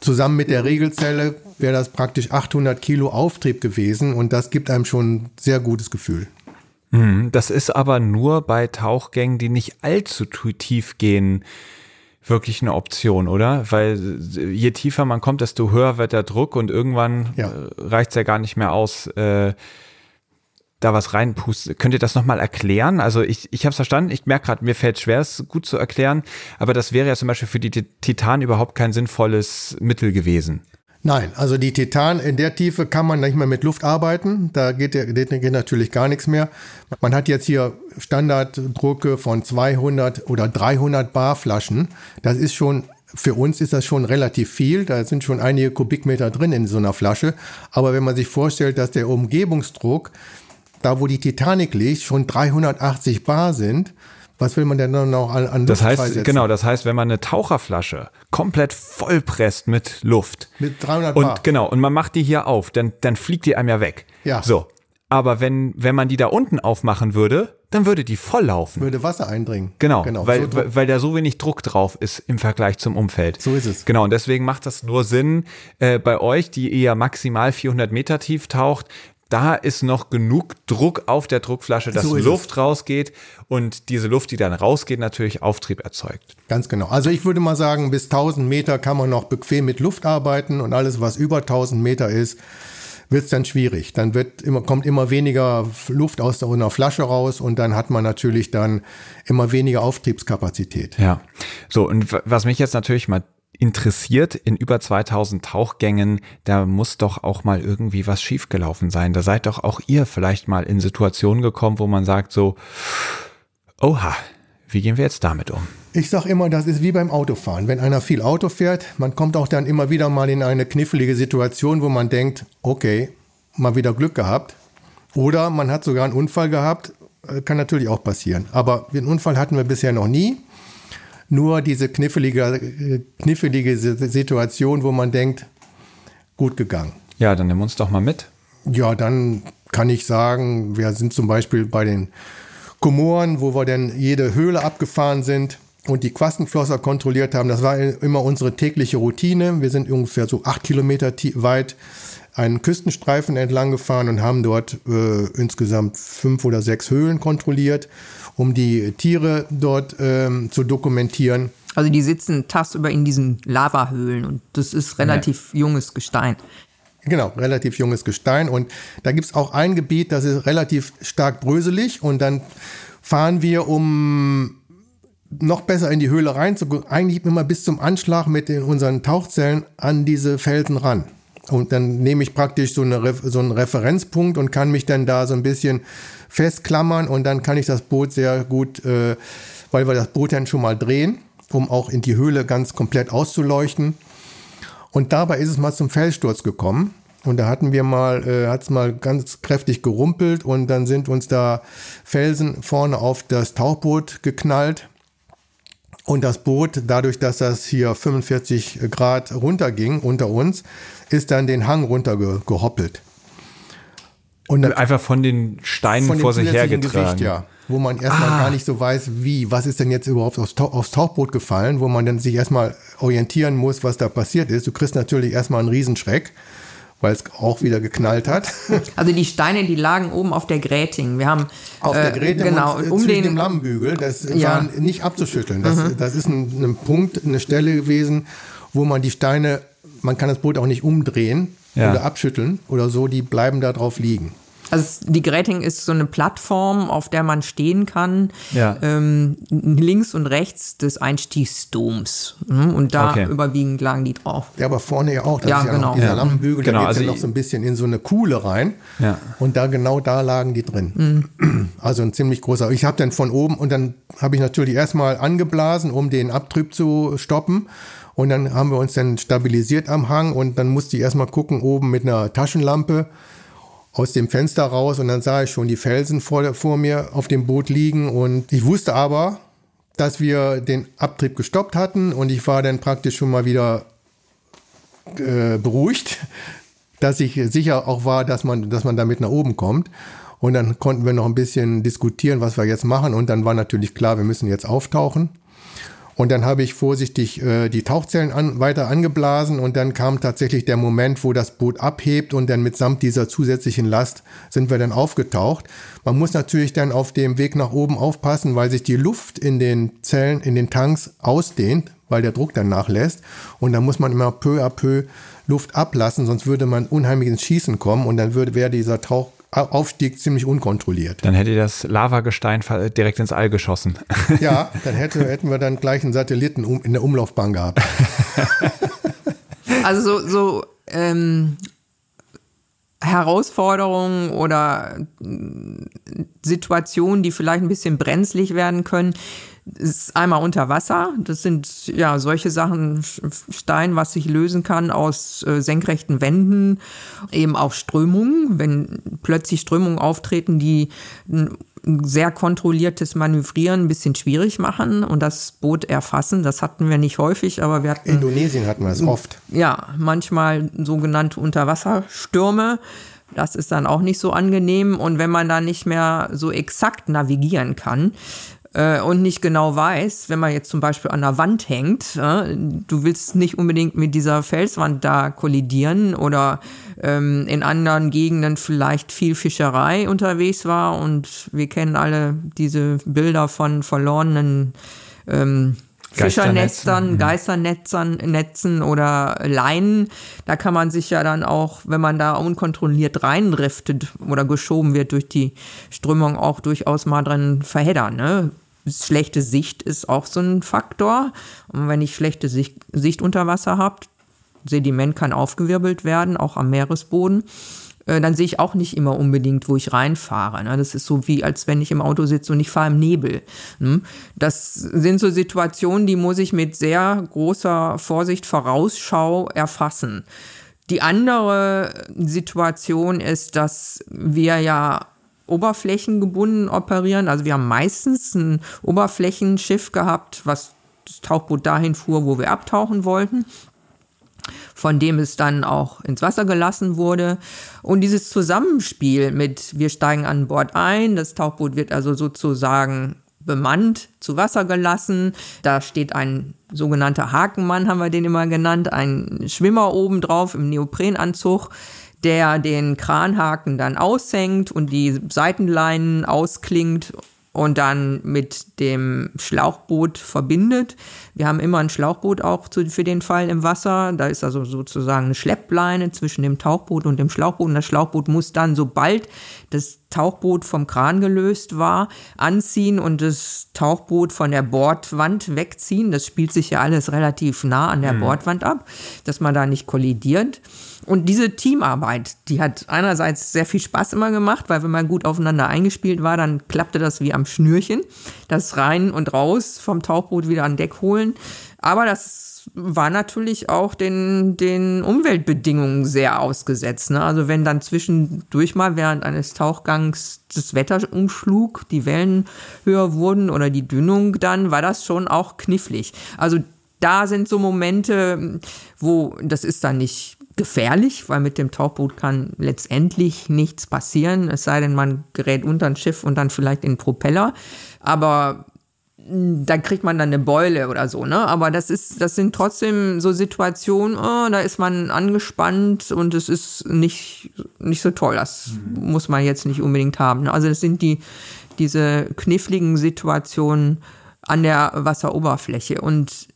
zusammen mit der Regelzelle wäre das praktisch 800 Kilo Auftrieb gewesen und das gibt einem schon ein sehr gutes Gefühl. Mhm, das ist aber nur bei Tauchgängen, die nicht allzu tief gehen, wirklich eine Option, oder? Weil je tiefer man kommt, desto höher wird der Druck und irgendwann ja. Äh, reicht es ja gar nicht mehr aus, äh, da was reinpustet. Könnt ihr das nochmal erklären? Also ich, ich habe es verstanden, ich merke gerade, mir fällt schwer, es gut zu erklären, aber das wäre ja zum Beispiel für die Titan überhaupt kein sinnvolles Mittel gewesen. Nein, also die Titan in der Tiefe kann man nicht mehr mit Luft arbeiten. Da geht, geht natürlich gar nichts mehr. Man hat jetzt hier Standarddrucke von 200 oder 300 Bar Flaschen. Das ist schon für uns ist das schon relativ viel. Da sind schon einige Kubikmeter drin in so einer Flasche. Aber wenn man sich vorstellt, dass der Umgebungsdruck, da wo die Titanic liegt, schon 380 Bar sind, was will man denn dann noch an, an Das heißt, genau, das heißt, wenn man eine Taucherflasche komplett vollpresst mit Luft. Mit 300 Bar. Und genau, und man macht die hier auf, dann, dann fliegt die einem ja weg. Ja. So. Aber wenn, wenn man die da unten aufmachen würde, dann würde die voll laufen. Würde Wasser eindringen. Genau, genau weil, so weil da so wenig Druck drauf ist im Vergleich zum Umfeld. So ist es. Genau, und deswegen macht das nur Sinn äh, bei euch, die eher maximal 400 Meter tief taucht, da ist noch genug Druck auf der Druckflasche, dass so Luft es. rausgeht und diese Luft, die dann rausgeht, natürlich Auftrieb erzeugt. Ganz genau. Also ich würde mal sagen, bis 1000 Meter kann man noch bequem mit Luft arbeiten und alles, was über 1000 Meter ist, wird es dann schwierig. Dann wird immer, kommt immer weniger Luft aus der, einer Flasche raus und dann hat man natürlich dann immer weniger Auftriebskapazität. Ja. So, und was mich jetzt natürlich mal interessiert in über 2000 Tauchgängen, da muss doch auch mal irgendwie was schiefgelaufen sein. Da seid doch auch ihr vielleicht mal in Situationen gekommen, wo man sagt so, oha, wie gehen wir jetzt damit um? Ich sag immer, das ist wie beim Autofahren. Wenn einer viel Auto fährt, man kommt auch dann immer wieder mal in eine knifflige Situation, wo man denkt, okay, mal wieder Glück gehabt. Oder man hat sogar einen Unfall gehabt, äh, kann natürlich auch passieren. Aber den Unfall hatten wir bisher noch nie nur diese knifflige, knifflige Situation, wo man denkt, gut gegangen. Ja, dann nimm uns doch mal mit. Ja, dann kann ich sagen, wir sind zum Beispiel bei den Komoren, wo wir dann jede Höhle abgefahren sind und die Quastenflosser kontrolliert haben. Das war immer unsere tägliche Routine. Wir sind ungefähr so acht Kilometer weit einen Küstenstreifen entlang gefahren und haben dort äh, insgesamt fünf oder sechs Höhlen kontrolliert um die Tiere dort ähm, zu dokumentieren. Also die sitzen tagsüber in diesen Lavahöhlen und das ist relativ ja. junges Gestein. Genau, relativ junges Gestein. Und da gibt es auch ein Gebiet, das ist relativ stark bröselig. Und dann fahren wir, um noch besser in die Höhle reinzukommen, eigentlich immer bis zum Anschlag mit unseren Tauchzellen an diese Felsen ran. Und dann nehme ich praktisch so, eine, so einen Referenzpunkt und kann mich dann da so ein bisschen festklammern und dann kann ich das Boot sehr gut, äh, weil wir das Boot dann schon mal drehen, um auch in die Höhle ganz komplett auszuleuchten. Und dabei ist es mal zum Felssturz gekommen. Und da hatten wir mal, äh, hat es mal ganz kräftig gerumpelt und dann sind uns da Felsen vorne auf das Tauchboot geknallt. Und das Boot, dadurch, dass das hier 45 Grad runterging unter uns, ist dann den Hang runtergehoppelt. Und dann, einfach von den Steinen von vor sich hergetragen. Gewicht, ja. Wo man erstmal ah. gar nicht so weiß, wie, was ist denn jetzt überhaupt aufs, aufs Tauchboot gefallen, wo man dann sich erstmal orientieren muss, was da passiert ist. Du kriegst natürlich erstmal einen Riesenschreck weil es auch wieder geknallt hat. Also die Steine, die lagen oben auf der Gräting. Wir haben auf der äh, Gräting genau, und, um den dem Lammbügel. Das ja. war nicht abzuschütteln. Das, mhm. das ist ein, ein Punkt, eine Stelle gewesen, wo man die Steine, man kann das Boot auch nicht umdrehen ja. oder abschütteln oder so, die bleiben da drauf liegen. Also die Gräting ist so eine Plattform, auf der man stehen kann, Ja. ähm, links und rechts des Einstiegsdoms. Mhm, Und da Okay. überwiegend lagen die drauf. Ja, aber vorne ja auch. Das Ja, ist ja genau. dieser Ja. Lampenbügel, Genau, da geht's also ja noch so ein bisschen in so eine Kuhle rein. Ja. Und da genau da lagen die drin. Also ein ziemlich großer. Ich habe dann von oben und dann habe ich natürlich erstmal angeblasen, um den Abtrieb zu stoppen. Und dann haben wir uns dann stabilisiert am Hang und dann musste ich erstmal gucken, oben mit einer Taschenlampe aus dem Fenster raus und dann sah ich schon die Felsen vor, vor mir auf dem Boot liegen und ich wusste aber, dass wir den Abtrieb gestoppt hatten und ich war dann praktisch schon mal wieder äh, beruhigt, dass ich sicher auch war, dass man, dass man damit nach oben kommt. Und dann konnten wir noch ein bisschen diskutieren, was wir jetzt machen. Und dann war natürlich klar, wir müssen jetzt auftauchen. Und dann habe ich vorsichtig äh, die Tauchzellen an, weiter angeblasen und dann kam tatsächlich der Moment, wo das Boot abhebt und dann mitsamt dieser zusätzlichen Last sind wir dann aufgetaucht. Man muss natürlich dann auf dem Weg nach oben aufpassen, weil sich die Luft in den Zellen, in den Tanks ausdehnt, weil der Druck dann nachlässt. Und dann muss man immer peu à peu Luft ablassen, sonst würde man unheimlich ins Schießen kommen und dann würde, wäre dieser Tauchaufstieg ziemlich unkontrolliert. Dann hätte das Lavagestein direkt ins All geschossen. Ja, dann hätte, hätten wir dann gleich einen Satelliten in der Umlaufbahn gehabt. Also so, so ähm, Herausforderungen oder Situationen, die vielleicht ein bisschen brenzlig werden können, ist einmal unter Wasser. Das sind ja solche Sachen, Stein, was sich lösen kann aus äh, senkrechten Wänden, eben auch Strömungen, wenn plötzlich Strömungen auftreten, die ein sehr kontrolliertes Manövrieren ein bisschen schwierig machen und das Boot erfassen. Das hatten wir nicht häufig, aber wir hatten Indonesien hatten wir es oft. ja, manchmal sogenannte Unterwasserstürme. Das ist dann auch nicht so angenehm. Und wenn man da nicht mehr so exakt navigieren kann äh, und nicht genau weiß, wenn man jetzt zum Beispiel an der Wand hängt, äh, du willst nicht unbedingt mit dieser Felswand da kollidieren oder ähm, in anderen Gegenden vielleicht viel Fischerei unterwegs war. Und wir kennen alle diese Bilder von verlorenen ähm. Fischernetzern, Geisternetzern, Netzen oder Leinen. Da kann man sich ja dann auch, wenn man da unkontrolliert reindriftet oder geschoben wird durch die Strömung, auch durchaus mal drin verheddern. Ne? Schlechte Sicht ist auch so ein Faktor. Und wenn ich schlechte Sicht, Sicht unter Wasser habe, Sediment kann aufgewirbelt werden, auch am Meeresboden äh, dann sehe ich auch nicht immer unbedingt, wo ich reinfahre. Ne? Das ist so wie, als wenn ich im Auto sitze und ich fahre im Nebel. Hm? Das sind so Situationen, die muss ich mit sehr großer Vorsicht, Vorausschau erfassen. Die andere Situation ist, dass wir ja oberflächengebunden operieren. Also wir haben meistens ein Oberflächenschiff gehabt, was das Tauchboot dahin fuhr, wo wir abtauchen wollten von dem es dann auch ins Wasser gelassen wurde. Und dieses Zusammenspiel mit, wir steigen an Bord ein, das Tauchboot wird also sozusagen bemannt, zu Wasser gelassen. Da steht ein sogenannter Hakenmann, haben wir den immer genannt, ein Schwimmer oben drauf im Neoprenanzug, der den Kranhaken dann aushängt und die Seitenleinen ausklingt und dann mit dem Schlauchboot verbindet. Wir haben immer ein Schlauchboot auch zu, für den Fall im Wasser. Da ist also sozusagen eine Schleppleine zwischen dem Tauchboot und dem Schlauchboot. Und das Schlauchboot muss dann, sobald das Tauchboot vom Kran gelöst war, anziehen und das Tauchboot von der Bordwand wegziehen. Das spielt sich ja alles relativ nah an der Bordwand ab, dass man da nicht kollidiert. Und diese Teamarbeit, die hat einerseits sehr viel Spaß immer gemacht, weil wenn man gut aufeinander eingespielt war, dann klappte das wie am Schnürchen. Das rein und raus vom Tauchboot wieder an Deck holen. Aber das war natürlich auch den, den Umweltbedingungen sehr ausgesetzt. Ne? Also wenn dann zwischendurch mal während eines Tauchgangs das Wetter umschlug, die Wellen höher wurden oder die Dünung, dann war das schon auch knifflig. Also da sind so Momente, wo das ist dann nicht gefährlich, weil mit dem Tauchboot kann letztendlich nichts passieren, es sei denn, man gerät unter ein Schiff und dann vielleicht in den Propeller. Aber mh, da kriegt man dann eine Beule oder so, ne? Aber das ist, das sind trotzdem so Situationen, oh, da ist man angespannt und es ist nicht, nicht so toll. Das muss man jetzt nicht unbedingt haben. ne? Also das sind die, diese kniffligen Situationen an der Wasseroberfläche. Und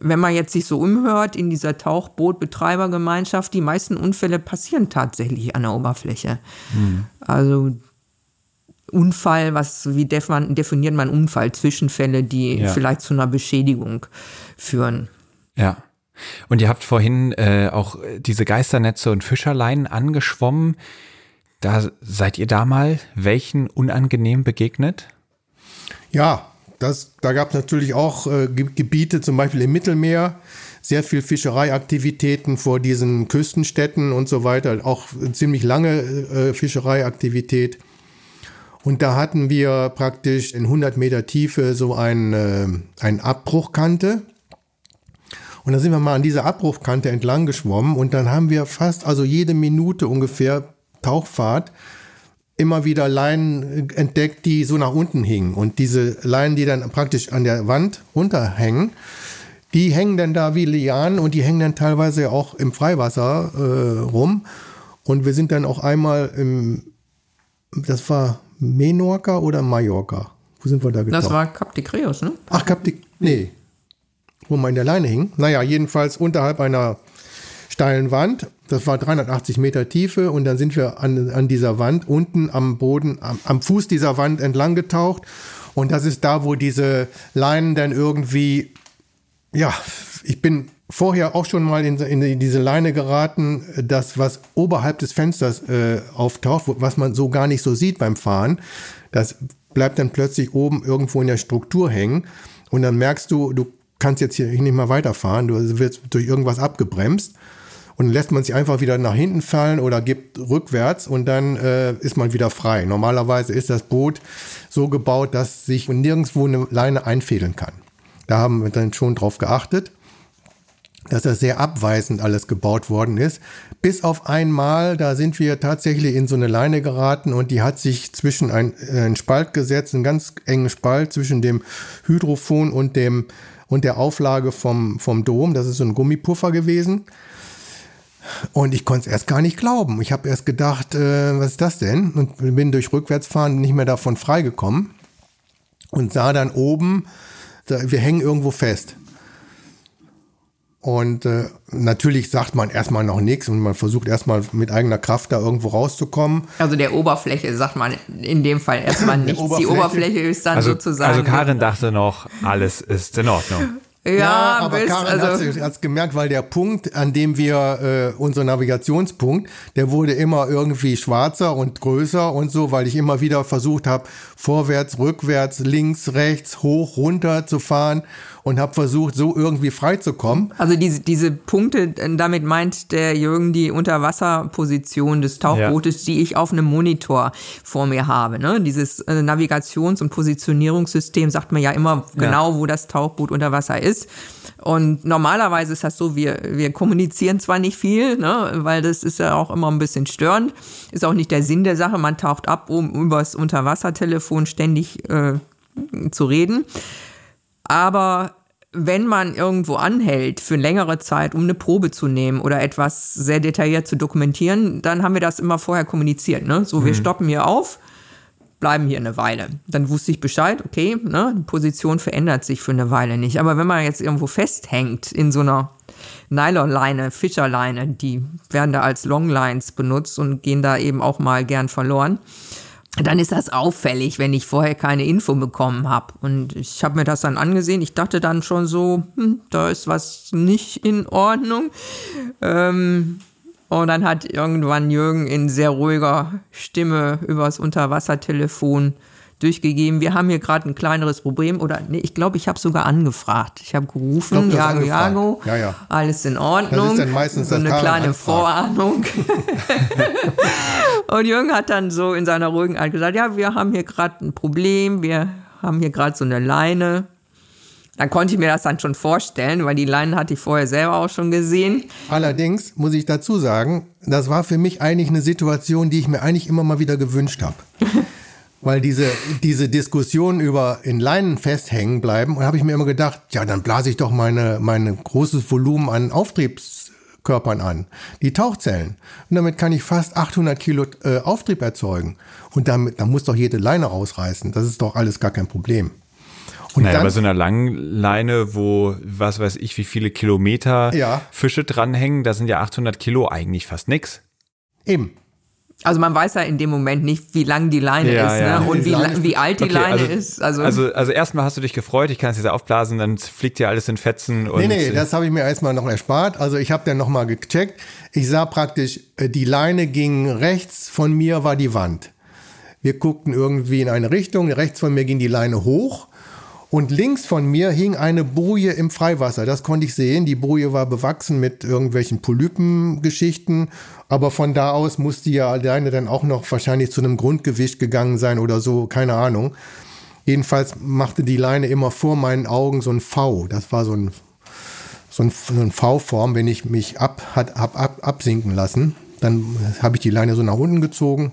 wenn man jetzt sich so umhört in dieser Tauchbootbetreibergemeinschaft, die meisten Unfälle passieren tatsächlich an der Oberfläche. Mhm. Also Unfall, was, wie definiert man Unfall? Zwischenfälle, die ja. vielleicht zu einer Beschädigung führen. Ja. Und ihr habt vorhin äh, auch diese Geisternetze und Fischerleinen angeschwommen. Da seid ihr da mal welchen unangenehm begegnet? Ja, das, da gab es natürlich auch äh, Gebiete, zum Beispiel im Mittelmeer, sehr viel Fischereiaktivitäten vor diesen Küstenstädten und so weiter, auch ziemlich lange äh, Fischereiaktivität. Und da hatten wir praktisch in 100 Meter Tiefe so ein, äh, ein Abbruchkante. Und da sind wir mal an dieser Abbruchkante entlang geschwommen und dann haben wir fast, also jede Minute ungefähr Tauchfahrt, immer wieder Leinen entdeckt, die so nach unten hingen. Und diese Leinen, die dann praktisch an der Wand runterhängen, die hängen dann da wie Lianen und die hängen dann teilweise auch im Freiwasser äh, rum. Und wir sind dann auch einmal im, das war Menorca oder Mallorca? Wo sind wir da getaucht? Das war Cap de Creus, ne? Ach, Cap de, nee. Wo man in der Leine hing. Naja, jedenfalls unterhalb einer steilen Wand. Das war 380 Meter Tiefe und dann sind wir an, an dieser Wand unten am Boden, am, am Fuß dieser Wand entlang getaucht. Und das ist da, wo diese Leinen dann irgendwie, ja, ich bin vorher auch schon mal in, in, diese Leine geraten, das, was oberhalb des Fensters äh, auftaucht, was man so gar nicht so sieht beim Fahren, das bleibt dann plötzlich oben irgendwo in der Struktur hängen. Und dann merkst du, du kannst jetzt hier nicht mehr weiterfahren, du wirst durch irgendwas abgebremst und lässt man sich einfach wieder nach hinten fallen oder gibt rückwärts und dann äh, ist man wieder frei. Normalerweise ist das Boot so gebaut, dass sich nirgendwo eine Leine einfädeln kann. Da haben wir dann schon drauf geachtet dass das sehr abweisend alles gebaut worden ist. Bis auf einmal, da sind wir tatsächlich in so eine Leine geraten und die hat sich zwischen ein, äh, einen Spalt gesetzt, einen ganz engen Spalt zwischen dem Hydrophon und dem und der Auflage vom, vom Dom. Das ist so ein Gummipuffer gewesen. Und ich konnte es erst gar nicht glauben. Ich habe erst gedacht, äh, was ist das denn? Und bin durch Rückwärtsfahren nicht mehr davon freigekommen und sah dann oben, da, wir hängen irgendwo fest. Und äh, natürlich sagt man erstmal noch nichts und man versucht erstmal mit eigener Kraft da irgendwo rauszukommen. Also der Oberfläche sagt man in dem Fall erstmal nichts. Oberfläche. Die Oberfläche ist dann also, sozusagen. Also Karin dachte noch, alles ist in Ordnung. Ja, ja aber bis, Karin also, hat es gemerkt, weil der Punkt, an dem wir, äh, unser Navigationspunkt, der wurde immer irgendwie schwarzer und größer und so, weil ich immer wieder versucht habe, vorwärts, rückwärts, links, rechts, hoch, runter zu fahren und habe versucht, so irgendwie freizukommen. Also diese, diese Punkte, damit meint der Jürgen die Unterwasserposition des Tauchbootes, ja. die ich auf einem Monitor vor mir habe. Ne? Dieses äh, Navigations- und Positionierungssystem sagt mir ja immer genau, ja. wo das Tauchboot unter Wasser ist. Und normalerweise ist das so, wir, wir kommunizieren zwar nicht viel, ne, weil das ist ja auch immer ein bisschen störend, ist auch nicht der Sinn der Sache, man taucht ab, um über das Unterwassertelefon ständig äh, zu reden. Aber wenn man irgendwo anhält für längere Zeit, um eine Probe zu nehmen oder etwas sehr detailliert zu dokumentieren, dann haben wir das immer vorher kommuniziert. Ne? So, wir mhm. stoppen hier auf, bleiben hier eine Weile. Dann wusste ich Bescheid, okay, ne, die Position verändert sich für eine Weile nicht. Aber wenn man jetzt irgendwo festhängt in so einer Nylonleine, Fischerleine, die werden da als Longlines benutzt und gehen da eben auch mal gern verloren dann ist das auffällig, wenn ich vorher keine Info bekommen habe. Und ich habe mir das dann angesehen. Ich dachte dann schon so, hm, da ist was nicht in Ordnung. Ähm, und dann hat irgendwann Jürgen in sehr ruhiger Stimme übers Unterwassertelefon durchgegeben, wir haben hier gerade ein kleineres Problem oder nee, ich glaube, ich habe sogar angefragt. Ich habe gerufen, Jago, Jago, ja, ja. alles in Ordnung. Das ist dann meistens so eine kleine Anfrage. Vorahnung. und Jürgen hat dann so in seiner ruhigen Art gesagt, ja, wir haben hier gerade ein Problem, wir haben hier gerade so eine Leine. Dann konnte ich mir das dann schon vorstellen, weil die Leinen hatte ich vorher selber auch schon gesehen. Allerdings muss ich dazu sagen, das war für mich eigentlich eine Situation, die ich mir eigentlich immer mal wieder gewünscht habe. Weil diese, diese Diskussion über in Leinen festhängen bleiben, und habe ich mir immer gedacht, ja, dann blase ich doch meine, meine großes Volumen an Auftriebskörpern an, die Tauchzellen. Und damit kann ich fast 800 Kilo äh, Auftrieb erzeugen. Und damit, dann muss doch jede Leine rausreißen. Das ist doch alles gar kein Problem. Und naja, dann, bei so einer langen Leine, wo, was weiß ich, wie viele Kilometer ja. Fische dranhängen, da sind ja 800 Kilo eigentlich fast nix. Eben. Also man weiß ja in dem Moment nicht, wie lang die Leine ja, ist ja. Ne? und wie, wie alt die okay, Leine also, ist. Also, also, also erstmal hast du dich gefreut, ich kann es jetzt aufblasen, dann fliegt dir alles in Fetzen. Und nee, nee, das habe ich mir erstmal noch erspart. Also ich habe dann nochmal gecheckt. Ich sah praktisch, äh, die Leine ging rechts von mir war die Wand. Wir guckten irgendwie in eine Richtung, rechts von mir ging die Leine hoch und links von mir hing eine Boje im Freiwasser. Das konnte ich sehen. Die Boje war bewachsen mit irgendwelchen Polypengeschichten. Aber von da aus musste die ja alleine dann auch noch wahrscheinlich zu einem Grundgewicht gegangen sein oder so. Keine Ahnung. Jedenfalls machte die Leine immer vor meinen Augen so ein V. Das war so ein, so ein, so ein V-Form, wenn ich mich ab, hat, ab, ab, absinken lassen. Dann habe ich die Leine so nach unten gezogen.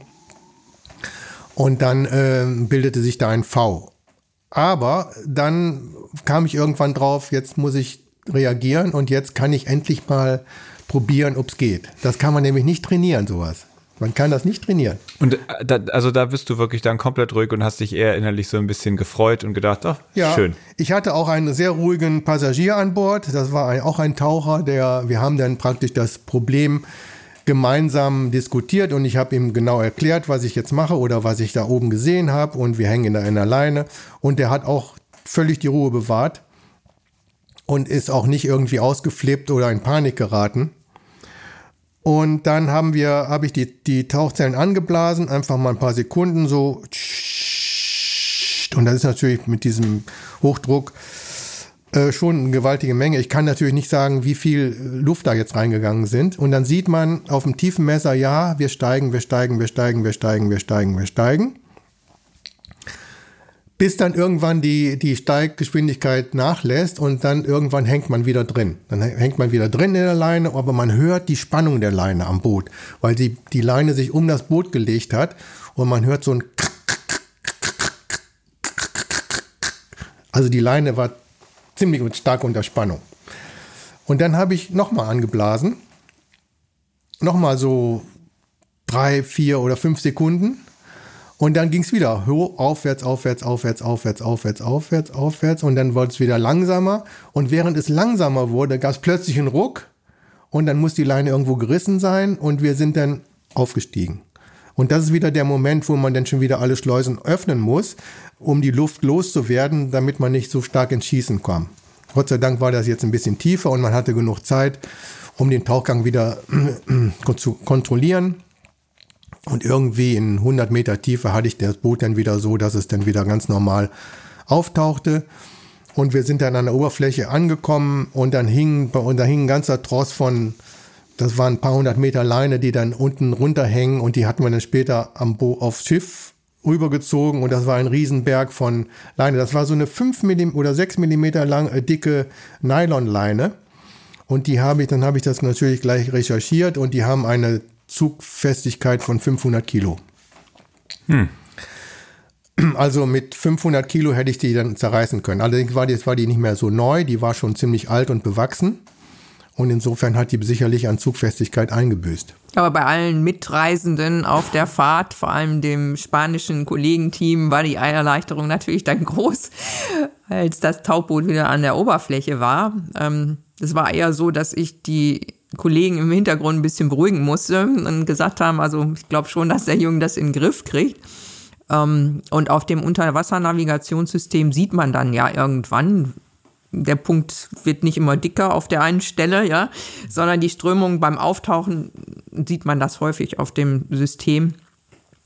Und dann äh, bildete sich da ein V. Aber dann kam ich irgendwann drauf, jetzt muss ich reagieren und jetzt kann ich endlich mal probieren, ob es geht. Das kann man nämlich nicht trainieren, sowas. Man kann das nicht trainieren. Und äh, da, also da bist du wirklich dann komplett ruhig und hast dich eher innerlich so ein bisschen gefreut und gedacht, ach, ja, schön. Ich hatte auch einen sehr ruhigen Passagier an Bord. Das war ein, auch ein Taucher, der, wir haben dann praktisch das Problem gemeinsam diskutiert und ich habe ihm genau erklärt, was ich jetzt mache oder was ich da oben gesehen habe und wir hängen in einer Leine und der hat auch völlig die Ruhe bewahrt und ist auch nicht irgendwie ausgeflippt oder in Panik geraten. Und dann haben wir, habe ich die, die Tauchzellen angeblasen, einfach mal ein paar Sekunden so. Und das ist natürlich mit diesem Hochdruck äh, schon eine gewaltige Menge. Ich kann natürlich nicht sagen, wie viel Luft da jetzt reingegangen sind. Und dann sieht man auf dem tiefen Messer, ja, wir steigen, wir steigen, wir steigen, wir steigen, wir steigen, wir steigen. Bis dann irgendwann die, die Steiggeschwindigkeit nachlässt und dann irgendwann hängt man wieder drin. Dann hängt man wieder drin in der Leine, aber man hört die Spannung der Leine am Boot, weil die, die Leine sich um das Boot gelegt hat und man hört so ein also die Leine war ziemlich stark unter Spannung. Und dann habe ich nochmal angeblasen. Nochmal so drei, vier oder fünf Sekunden. Und dann ging es wieder aufwärts, aufwärts, aufwärts, aufwärts, aufwärts, aufwärts, aufwärts. Und dann wurde es wieder langsamer. Und während es langsamer wurde, gab es plötzlich einen Ruck. Und dann muss die Leine irgendwo gerissen sein. Und wir sind dann aufgestiegen. Und das ist wieder der Moment, wo man dann schon wieder alle Schleusen öffnen muss, um die Luft loszuwerden, damit man nicht so stark ins Schießen kommt. Gott sei Dank war das jetzt ein bisschen tiefer und man hatte genug Zeit, um den Tauchgang wieder zu kontrollieren. Und irgendwie in 100 Meter Tiefe hatte ich das Boot dann wieder so, dass es dann wieder ganz normal auftauchte. Und wir sind dann an der Oberfläche angekommen und dann hing, und da hing ein ganzer Tross von das waren ein paar hundert Meter Leine, die dann unten runterhängen und die hatten wir dann später am Bo aufs Schiff rübergezogen und das war ein Riesenberg von Leine. Das war so eine 5 mm oder 6 mm lang äh, dicke Nylonleine. Und die habe ich, dann habe ich das natürlich gleich recherchiert und die haben eine Zugfestigkeit von 500 Kilo. Hm. Also mit 500 Kilo hätte ich die dann zerreißen können. Allerdings war die, war die nicht mehr so neu, die war schon ziemlich alt und bewachsen. Und insofern hat die sicherlich an Zugfestigkeit eingebüßt. Aber bei allen Mitreisenden auf der Fahrt, vor allem dem spanischen Kollegenteam, war die Erleichterung natürlich dann groß, als das Tauchboot wieder an der Oberfläche war. Ähm, es war eher so, dass ich die Kollegen im Hintergrund ein bisschen beruhigen musste und gesagt haben, also ich glaube schon, dass der Junge das in den Griff kriegt. Ähm, und auf dem Unterwassernavigationssystem sieht man dann ja irgendwann, der Punkt wird nicht immer dicker auf der einen Stelle, ja, sondern die Strömung beim Auftauchen sieht man das häufig auf dem System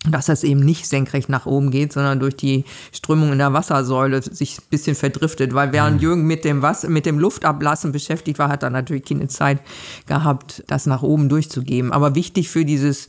dass das eben nicht senkrecht nach oben geht, sondern durch die Strömung in der Wassersäule sich ein bisschen verdriftet. Weil während mhm. Jürgen mit dem, Wasser, mit dem Luftablassen beschäftigt war, hat er natürlich keine Zeit gehabt, das nach oben durchzugeben. Aber wichtig für dieses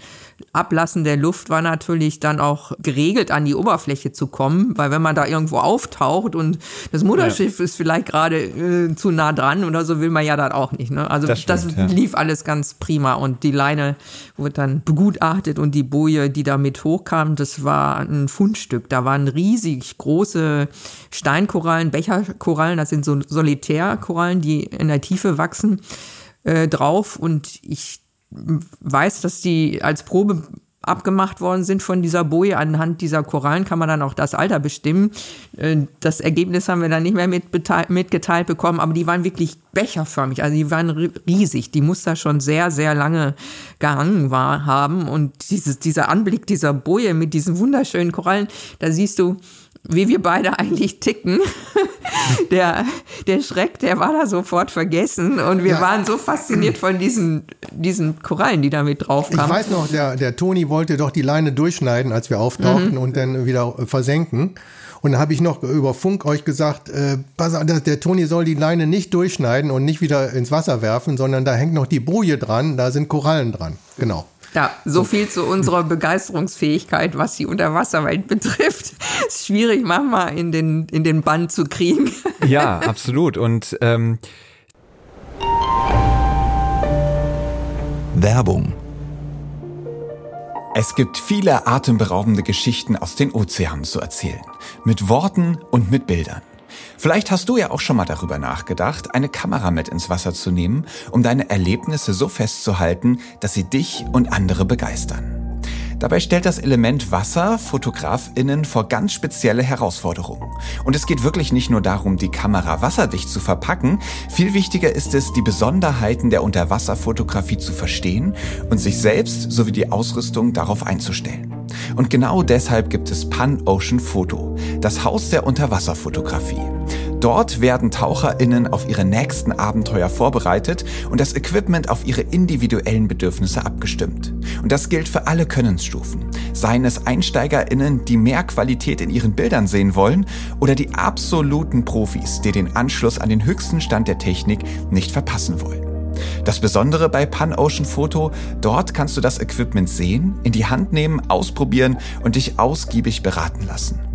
Ablassen der Luft war natürlich dann auch geregelt an die Oberfläche zu kommen, weil wenn man da irgendwo auftaucht und das Mutterschiff ja. ist vielleicht gerade äh, zu nah dran oder so, will man ja dann auch nicht. Ne? Also das, stimmt, das ja. lief alles ganz prima und die Leine wurde dann begutachtet und die Boje, die damit hochkam, das war ein Fundstück. Da waren riesig große Steinkorallen, Becherkorallen, das sind so Solitärkorallen, die in der Tiefe wachsen, äh, drauf und ich weiß, dass die als Probe abgemacht worden sind von dieser Boje. Anhand dieser Korallen kann man dann auch das Alter bestimmen. Äh, das Ergebnis haben wir dann nicht mehr mitgeteilt bekommen, aber die waren wirklich becherförmig. Also die waren riesig. Die muss da schon sehr, sehr lange gehangen war, haben. Und dieses, dieser Anblick dieser Boje mit diesen wunderschönen Korallen, da siehst du, wie wir beide eigentlich ticken. der, der Schreck, der war da sofort vergessen und wir ja. waren so fasziniert von diesen, diesen Korallen, die da mit drauf kamen. Ich weiß noch, der, der Toni wollte doch die Leine durchschneiden, als wir auftauchten mhm. und dann wieder versenken. Und dann habe ich noch über Funk euch gesagt, äh, der Toni soll die Leine nicht durchschneiden und nicht wieder ins Wasser werfen, sondern da hängt noch die Boje dran, da sind Korallen dran. Genau. Ja, so viel zu unserer Begeisterungsfähigkeit, was die Unterwasserwelt betrifft. Ist schwierig manchmal in den, in den Bann zu kriegen. Ja, absolut. Und ähm Werbung. Es gibt viele atemberaubende Geschichten aus den Ozeanen zu erzählen. Mit Worten und mit Bildern. Vielleicht hast du ja auch schon mal darüber nachgedacht, eine Kamera mit ins Wasser zu nehmen, um deine Erlebnisse so festzuhalten, dass sie dich und andere begeistern. Dabei stellt das Element Wasser Fotografinnen vor ganz spezielle Herausforderungen. Und es geht wirklich nicht nur darum, die Kamera wasserdicht zu verpacken, viel wichtiger ist es, die Besonderheiten der Unterwasserfotografie zu verstehen und sich selbst sowie die Ausrüstung darauf einzustellen. Und genau deshalb gibt es Pan Ocean Photo, das Haus der Unterwasserfotografie. Dort werden TaucherInnen auf ihre nächsten Abenteuer vorbereitet und das Equipment auf ihre individuellen Bedürfnisse abgestimmt. Und das gilt für alle Könnensstufen. Seien es EinsteigerInnen, die mehr Qualität in ihren Bildern sehen wollen, oder die absoluten Profis, die den Anschluss an den höchsten Stand der Technik nicht verpassen wollen. Das Besondere bei Pan Ocean Photo, dort kannst du das Equipment sehen, in die Hand nehmen, ausprobieren und dich ausgiebig beraten lassen.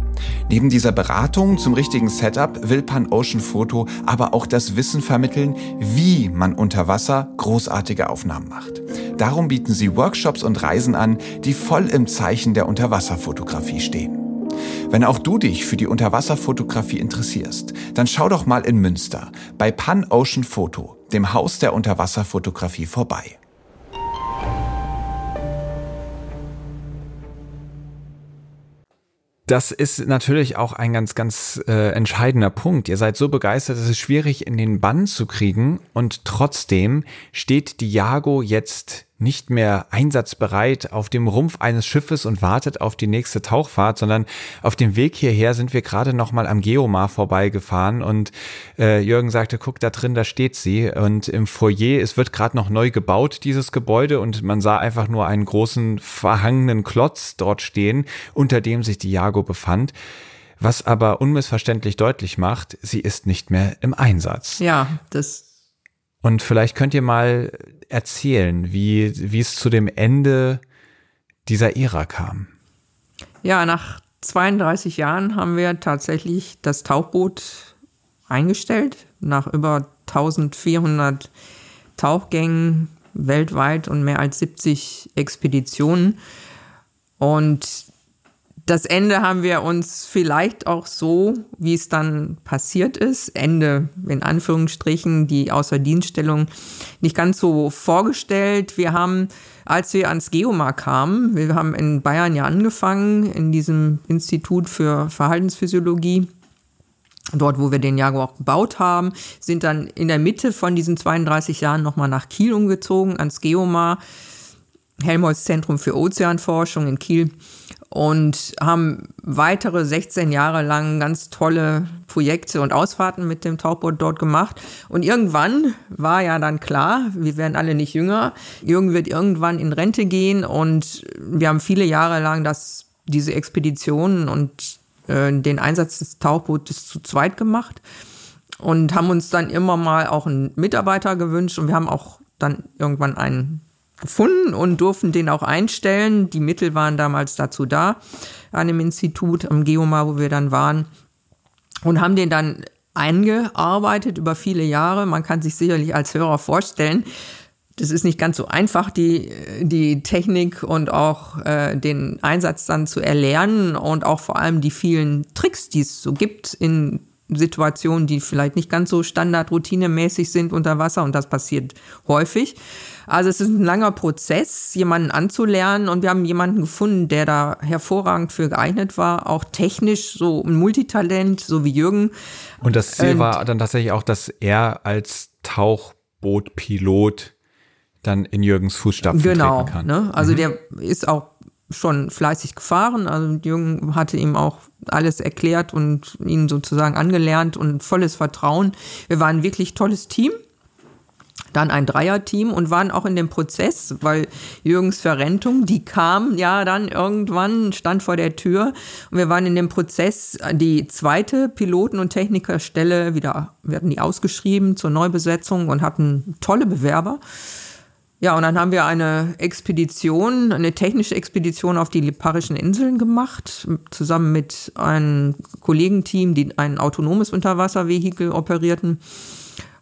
Neben dieser Beratung zum richtigen Setup will Pan Ocean Photo aber auch das Wissen vermitteln, wie man unter Wasser großartige Aufnahmen macht. Darum bieten sie Workshops und Reisen an, die voll im Zeichen der Unterwasserfotografie stehen. Wenn auch du dich für die Unterwasserfotografie interessierst, dann schau doch mal in Münster bei Pan Ocean Photo, dem Haus der Unterwasserfotografie vorbei. Das ist natürlich auch ein ganz, ganz äh, entscheidender Punkt. Ihr seid so begeistert, es ist schwierig in den Bann zu kriegen und trotzdem steht die Jago jetzt nicht mehr einsatzbereit auf dem Rumpf eines Schiffes und wartet auf die nächste Tauchfahrt, sondern auf dem Weg hierher sind wir gerade noch mal am Geomar vorbeigefahren und äh, Jürgen sagte, guck da drin, da steht sie und im Foyer, es wird gerade noch neu gebaut, dieses Gebäude und man sah einfach nur einen großen verhangenen Klotz dort stehen, unter dem sich die Jago befand was aber unmissverständlich deutlich macht, sie ist nicht mehr im Einsatz. Ja, das und vielleicht könnt ihr mal erzählen, wie, wie es zu dem Ende dieser Ära kam. Ja, nach 32 Jahren haben wir tatsächlich das Tauchboot eingestellt. Nach über 1400 Tauchgängen weltweit und mehr als 70 Expeditionen. Und das Ende haben wir uns vielleicht auch so, wie es dann passiert ist, Ende in Anführungsstrichen, die Außerdienststellung nicht ganz so vorgestellt. Wir haben, als wir ans Geomar kamen, wir haben in Bayern ja angefangen, in diesem Institut für Verhaltensphysiologie, dort, wo wir den Jaguar auch gebaut haben, sind dann in der Mitte von diesen 32 Jahren nochmal nach Kiel umgezogen, ans Geomar, Helmholtz Zentrum für Ozeanforschung in Kiel und haben weitere 16 Jahre lang ganz tolle Projekte und Ausfahrten mit dem Tauchboot dort gemacht. Und irgendwann war ja dann klar, wir werden alle nicht jünger, Jürgen wird irgendwann in Rente gehen und wir haben viele Jahre lang das, diese Expeditionen und äh, den Einsatz des Tauchbootes zu zweit gemacht und haben uns dann immer mal auch einen Mitarbeiter gewünscht und wir haben auch dann irgendwann einen gefunden und durften den auch einstellen. Die Mittel waren damals dazu da, an dem Institut am Geomar, wo wir dann waren, und haben den dann eingearbeitet über viele Jahre. Man kann sich sicherlich als Hörer vorstellen, das ist nicht ganz so einfach, die, die Technik und auch äh, den Einsatz dann zu erlernen und auch vor allem die vielen Tricks, die es so gibt in Situationen, die vielleicht nicht ganz so standardroutinemäßig sind unter Wasser und das passiert häufig. Also es ist ein langer Prozess, jemanden anzulernen und wir haben jemanden gefunden, der da hervorragend für geeignet war, auch technisch so ein Multitalent, so wie Jürgen. Und das Ziel und, war dann tatsächlich auch, dass er als Tauchbootpilot dann in Jürgens Fußstapfen genau, treten kann. Ne? Also mhm. der ist auch schon fleißig gefahren. Also Jürgen hatte ihm auch alles erklärt und ihn sozusagen angelernt und volles Vertrauen. Wir waren ein wirklich tolles Team. Dann ein Dreierteam und waren auch in dem Prozess, weil Jürgens Verrentung, die kam ja dann irgendwann, stand vor der Tür. Und wir waren in dem Prozess, die zweite Piloten- und Technikerstelle wieder, wir hatten die ausgeschrieben zur Neubesetzung und hatten tolle Bewerber. Ja, und dann haben wir eine Expedition, eine technische Expedition auf die Liparischen Inseln gemacht, zusammen mit einem Kollegenteam, die ein autonomes Unterwasservehikel operierten.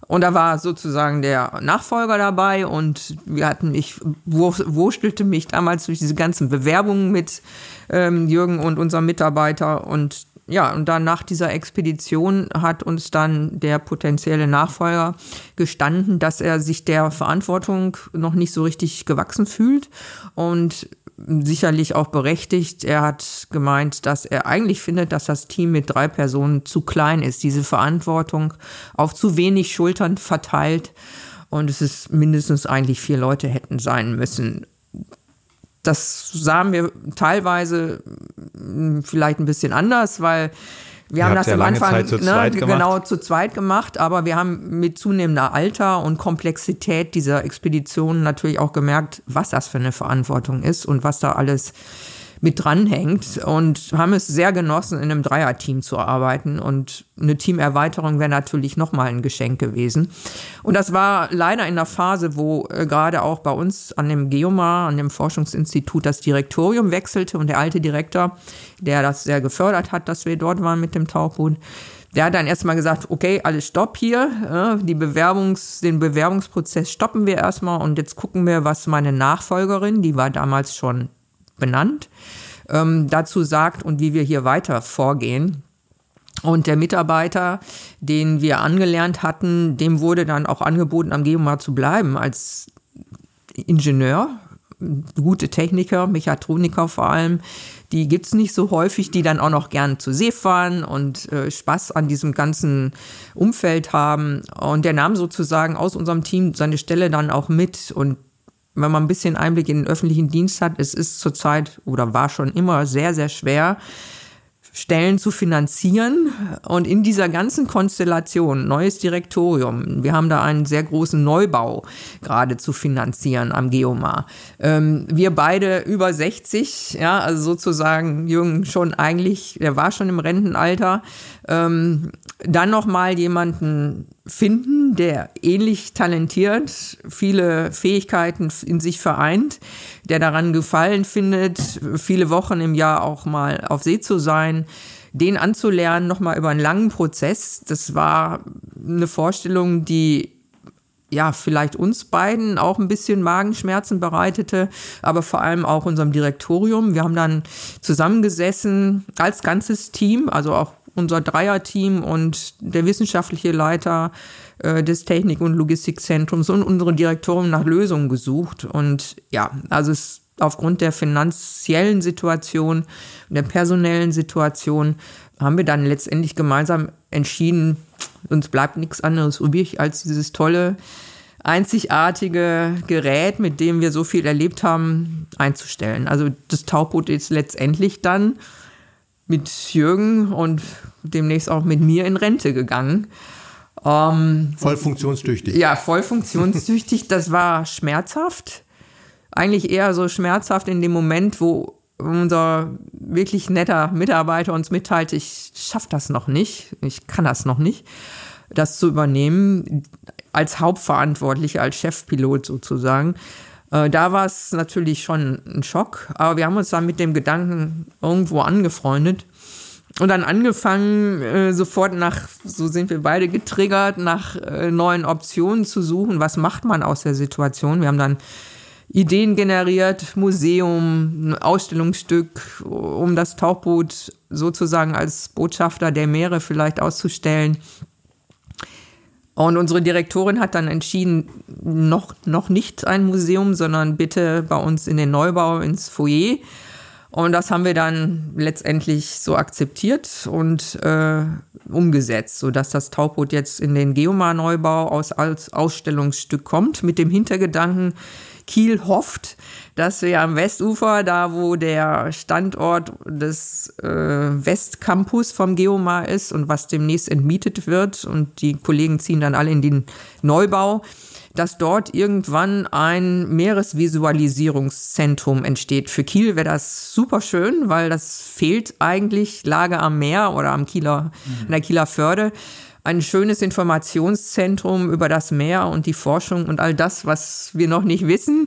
Und da war sozusagen der Nachfolger dabei und wir hatten, ich wurstelte mich damals durch diese ganzen Bewerbungen mit ähm, Jürgen und unserem Mitarbeiter und ja, und dann nach dieser Expedition hat uns dann der potenzielle Nachfolger gestanden, dass er sich der Verantwortung noch nicht so richtig gewachsen fühlt und sicherlich auch berechtigt. Er hat gemeint, dass er eigentlich findet, dass das Team mit drei Personen zu klein ist, diese Verantwortung auf zu wenig Schultern verteilt und es ist mindestens eigentlich vier Leute hätten sein müssen das sahen wir teilweise hm, vielleicht ein bisschen anders, weil wir Ihr haben das am Anfang zu ne, genau zu zweit gemacht, aber wir haben mit zunehmender Alter und Komplexität dieser Expedition natürlich auch gemerkt, was das für eine Verantwortung ist und was da alles mit dranhängt und haben es sehr genossen, in einem Dreierteam zu arbeiten. Und eine Teamerweiterung wäre natürlich nochmal ein Geschenk gewesen. Und das war leider in der Phase, wo äh, gerade auch bei uns an dem Geomar, an dem Forschungsinstitut, das Direktorium wechselte und der alte Direktor, der das sehr gefördert hat, dass wir dort waren mit dem Tauchboot, der hat dann erstmal gesagt, okay, alles stopp hier, die Bewerbungs, den Bewerbungsprozess stoppen wir erstmal und jetzt gucken wir, was meine Nachfolgerin, die war damals schon benannt, ähm, dazu sagt und wie wir hier weiter vorgehen. Und der Mitarbeiter, den wir angelernt hatten, dem wurde dann auch angeboten, am Geomar zu bleiben als Ingenieur, gute Techniker, Mechatroniker vor allem, die gibt es nicht so häufig, die dann auch noch gern zu See fahren und äh, Spaß an diesem ganzen Umfeld haben. Und der nahm sozusagen aus unserem Team seine Stelle dann auch mit und wenn man ein bisschen Einblick in den öffentlichen Dienst hat, es ist zurzeit oder war schon immer sehr, sehr schwer, Stellen zu finanzieren. Und in dieser ganzen Konstellation, neues Direktorium, wir haben da einen sehr großen Neubau gerade zu finanzieren am Geomar. Ähm, wir beide über 60, ja, also sozusagen Jürgen schon eigentlich, der war schon im Rentenalter. Ähm, dann nochmal jemanden finden, der ähnlich talentiert, viele Fähigkeiten in sich vereint, der daran gefallen findet, viele Wochen im Jahr auch mal auf See zu sein, den anzulernen, nochmal über einen langen Prozess. Das war eine Vorstellung, die ja, vielleicht uns beiden auch ein bisschen Magenschmerzen bereitete, aber vor allem auch unserem Direktorium. Wir haben dann zusammengesessen als ganzes Team, also auch unser Dreierteam und der wissenschaftliche Leiter äh, des Technik- und Logistikzentrums und unsere Direktorin nach Lösungen gesucht. Und ja, also es aufgrund der finanziellen Situation und der personellen Situation haben wir dann letztendlich gemeinsam entschieden, uns bleibt nichts anderes übrig als dieses tolle, einzigartige Gerät, mit dem wir so viel erlebt haben, einzustellen. Also das Tauchboot ist letztendlich dann mit Jürgen und demnächst auch mit mir in Rente gegangen. Ähm, voll funktionstüchtig. Ja, voll funktionstüchtig. das war schmerzhaft. Eigentlich eher so schmerzhaft in dem Moment, wo unser wirklich netter Mitarbeiter uns mitteilt, ich schaffe das noch nicht, ich kann das noch nicht, das zu übernehmen, als Hauptverantwortlicher, als Chefpilot sozusagen. Äh, da war es natürlich schon ein Schock, aber wir haben uns dann mit dem Gedanken irgendwo angefreundet und dann angefangen, äh, sofort nach, so sind wir beide getriggert, nach äh, neuen Optionen zu suchen. Was macht man aus der Situation? Wir haben dann Ideen generiert, Museum, ein Ausstellungsstück, um das Tauchboot sozusagen als Botschafter der Meere vielleicht auszustellen. Und unsere Direktorin hat dann entschieden, noch, noch nicht ein Museum, sondern bitte bei uns in den Neubau ins Foyer. Und das haben wir dann letztendlich so akzeptiert und äh, umgesetzt, sodass das Tauchboot jetzt in den Geomar-Neubau aus, als Ausstellungsstück kommt, mit dem Hintergedanken, Kiel hofft, dass wir am Westufer, da wo der Standort des äh, Westcampus vom Geomar ist und was demnächst entmietet wird und die Kollegen ziehen dann alle in den Neubau, dass dort irgendwann ein Meeresvisualisierungszentrum entsteht. Für Kiel wäre das super schön, weil das fehlt eigentlich Lage am Meer oder am Kieler, mhm. an der Kieler Förde. Ein schönes Informationszentrum über das Meer und die Forschung und all das, was wir noch nicht wissen,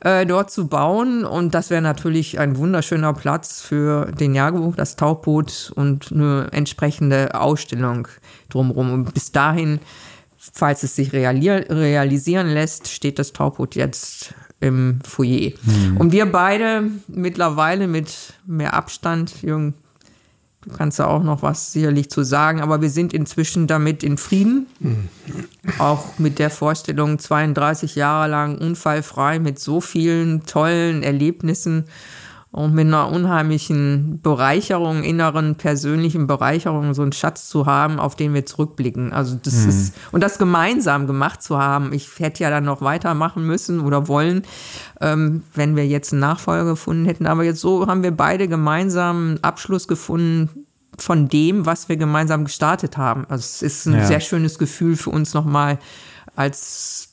äh, dort zu bauen. Und das wäre natürlich ein wunderschöner Platz für den Jago, das Tauchboot und eine entsprechende Ausstellung drumherum. Und bis dahin falls es sich realisieren lässt, steht das Tauchboot jetzt im Foyer. Mhm. Und wir beide mittlerweile mit mehr Abstand, Jürgen, kannst da auch noch was sicherlich zu sagen, aber wir sind inzwischen damit in Frieden. Mhm. Auch mit der Vorstellung, 32 Jahre lang unfallfrei mit so vielen tollen Erlebnissen und mit einer unheimlichen Bereicherung, inneren, persönlichen Bereicherung, so einen Schatz zu haben, auf den wir zurückblicken. Also das mhm. ist, und das gemeinsam gemacht zu haben. Ich hätte ja dann noch weitermachen müssen oder wollen, ähm, wenn wir jetzt einen Nachfolger gefunden hätten. Aber jetzt so haben wir beide gemeinsam einen Abschluss gefunden von dem, was wir gemeinsam gestartet haben. Also es ist ein ja. sehr schönes Gefühl für uns nochmal als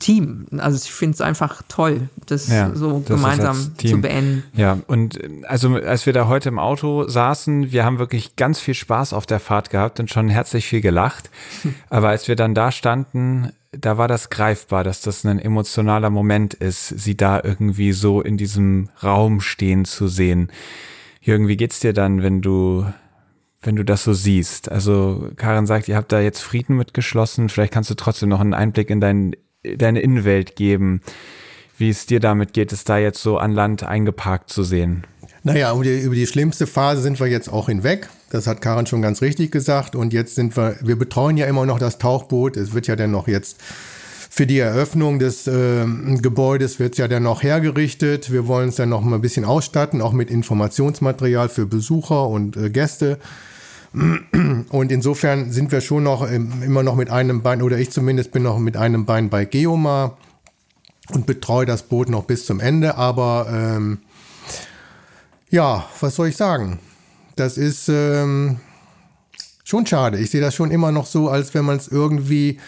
Team. Also ich finde es einfach toll, das ja, so das gemeinsam zu beenden. Ja, und also als wir da heute im Auto saßen, wir haben wirklich ganz viel Spaß auf der Fahrt gehabt und schon herzlich viel gelacht. Aber als wir dann da standen, da war das greifbar, dass das ein emotionaler Moment ist, sie da irgendwie so in diesem Raum stehen zu sehen. Jürgen, wie geht's dir dann, wenn du wenn du das so siehst? Also Karin sagt, ihr habt da jetzt Frieden mitgeschlossen. Vielleicht kannst du trotzdem noch einen Einblick in dein deine Innenwelt geben, wie es dir damit geht, es da jetzt so an Land eingeparkt zu sehen. Naja, über die, über die schlimmste Phase sind wir jetzt auch hinweg. Das hat Karin schon ganz richtig gesagt. Und jetzt sind wir, wir betreuen ja immer noch das Tauchboot. Es wird ja dann noch jetzt für die Eröffnung des äh, Gebäudes wird es ja dann noch hergerichtet. Wir wollen es dann noch mal ein bisschen ausstatten, auch mit Informationsmaterial für Besucher und äh, Gäste. Und insofern sind wir schon noch immer noch mit einem Bein, oder ich zumindest bin noch mit einem Bein bei Geomar und betreue das Boot noch bis zum Ende. Aber ähm, ja, was soll ich sagen? Das ist ähm, schon schade. Ich sehe das schon immer noch so, als wenn man es irgendwie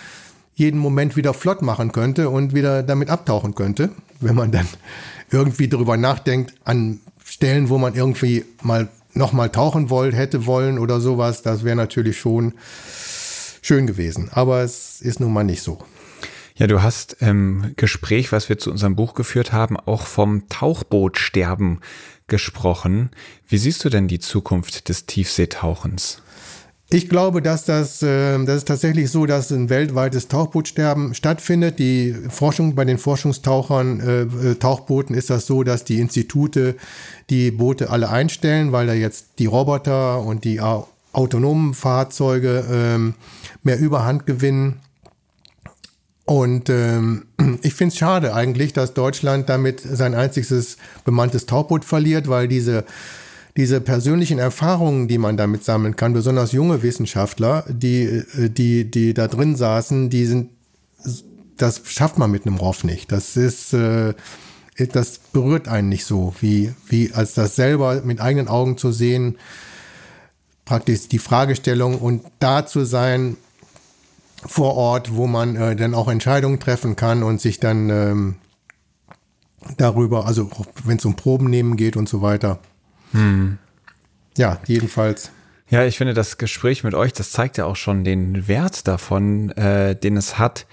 jeden Moment wieder flott machen könnte und wieder damit abtauchen könnte, wenn man dann irgendwie darüber nachdenkt an Stellen, wo man irgendwie mal nochmal tauchen wollt, hätte wollen oder sowas, das wäre natürlich schon schön gewesen. Aber es ist nun mal nicht so. Ja, du hast im Gespräch, was wir zu unserem Buch geführt haben, auch vom Tauchbootsterben gesprochen. Wie siehst du denn die Zukunft des Tiefseetauchens? Ich glaube, dass das, äh, das ist tatsächlich so, dass ein weltweites Tauchbootsterben stattfindet. Die Forschung bei den Forschungstauchern, äh, äh, Tauchbooten ist das so, dass die Institute die Boote alle einstellen, weil da jetzt die Roboter und die autonomen Fahrzeuge ähm, mehr Überhand gewinnen. Und ähm, ich finde es schade eigentlich, dass Deutschland damit sein einziges bemanntes Tauchboot verliert, weil diese diese persönlichen Erfahrungen, die man damit sammeln kann, besonders junge Wissenschaftler, die, äh, die, die da drin saßen, die sind, das schafft man mit einem ROF nicht. Das ist, äh, das berührt einen nicht so, wie, wie als das selber mit eigenen Augen zu sehen, praktisch die Fragestellung und da zu sein vor Ort, wo man äh, dann auch Entscheidungen treffen kann und sich dann ähm, darüber, also wenn es um Proben nehmen geht und so weiter, hm. Ja, jedenfalls. Ja, ich finde, das Gespräch mit euch, das zeigt ja auch schon den Wert davon, äh, den es hat,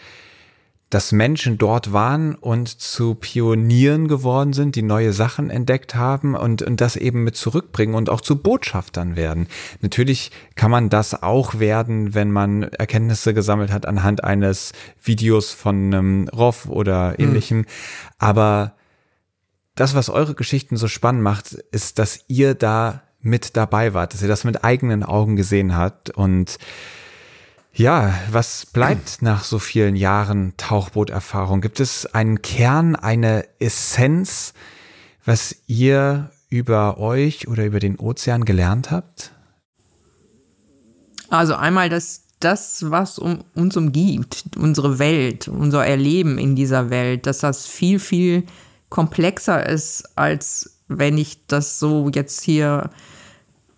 dass Menschen dort waren und zu Pionieren geworden sind, die neue Sachen entdeckt haben und, und das eben mit zurückbringen und auch zu Botschaftern werden. Natürlich kann man das auch werden, wenn man Erkenntnisse gesammelt hat anhand eines Videos von einem ROF oder hm. ähnlichem. Mhm. Aber das, was eure Geschichten so spannend macht, ist, dass ihr da mit dabei wart, dass ihr das mit eigenen Augen gesehen habt und ja, was bleibt nach so vielen Jahren Tauchbooterfahrung? Gibt es einen Kern, eine Essenz, was ihr über euch oder über den Ozean gelernt habt? Also einmal das, das was um, uns umgibt, unsere Welt, unser Erleben in dieser Welt, dass das viel, viel komplexer ist, als wenn ich das so jetzt hier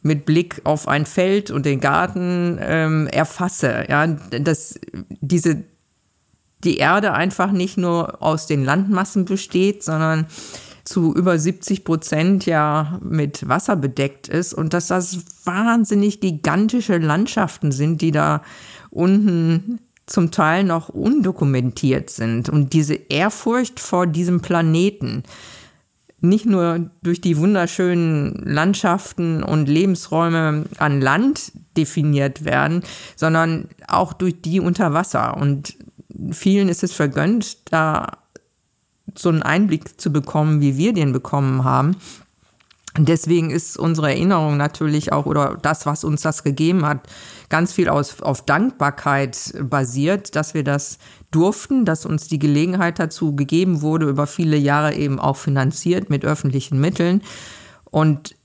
mit Blick auf ein Feld und den Garten ähm, erfasse. Ja, dass diese die Erde einfach nicht nur aus den Landmassen besteht, sondern zu über 70 Prozent ja mit Wasser bedeckt ist und dass das wahnsinnig gigantische Landschaften sind, die da unten zum Teil noch undokumentiert sind. Und diese Ehrfurcht vor diesem Planeten, nicht nur durch die wunderschönen Landschaften und Lebensräume an Land definiert werden, sondern auch durch die unter Wasser. Und vielen ist es vergönnt, da so einen Einblick zu bekommen, wie wir den bekommen haben. Deswegen ist unsere Erinnerung natürlich auch oder das, was uns das gegeben hat, ganz viel aus, auf Dankbarkeit basiert, dass wir das durften, dass uns die Gelegenheit dazu gegeben wurde, über viele Jahre eben auch finanziert mit öffentlichen Mitteln. Und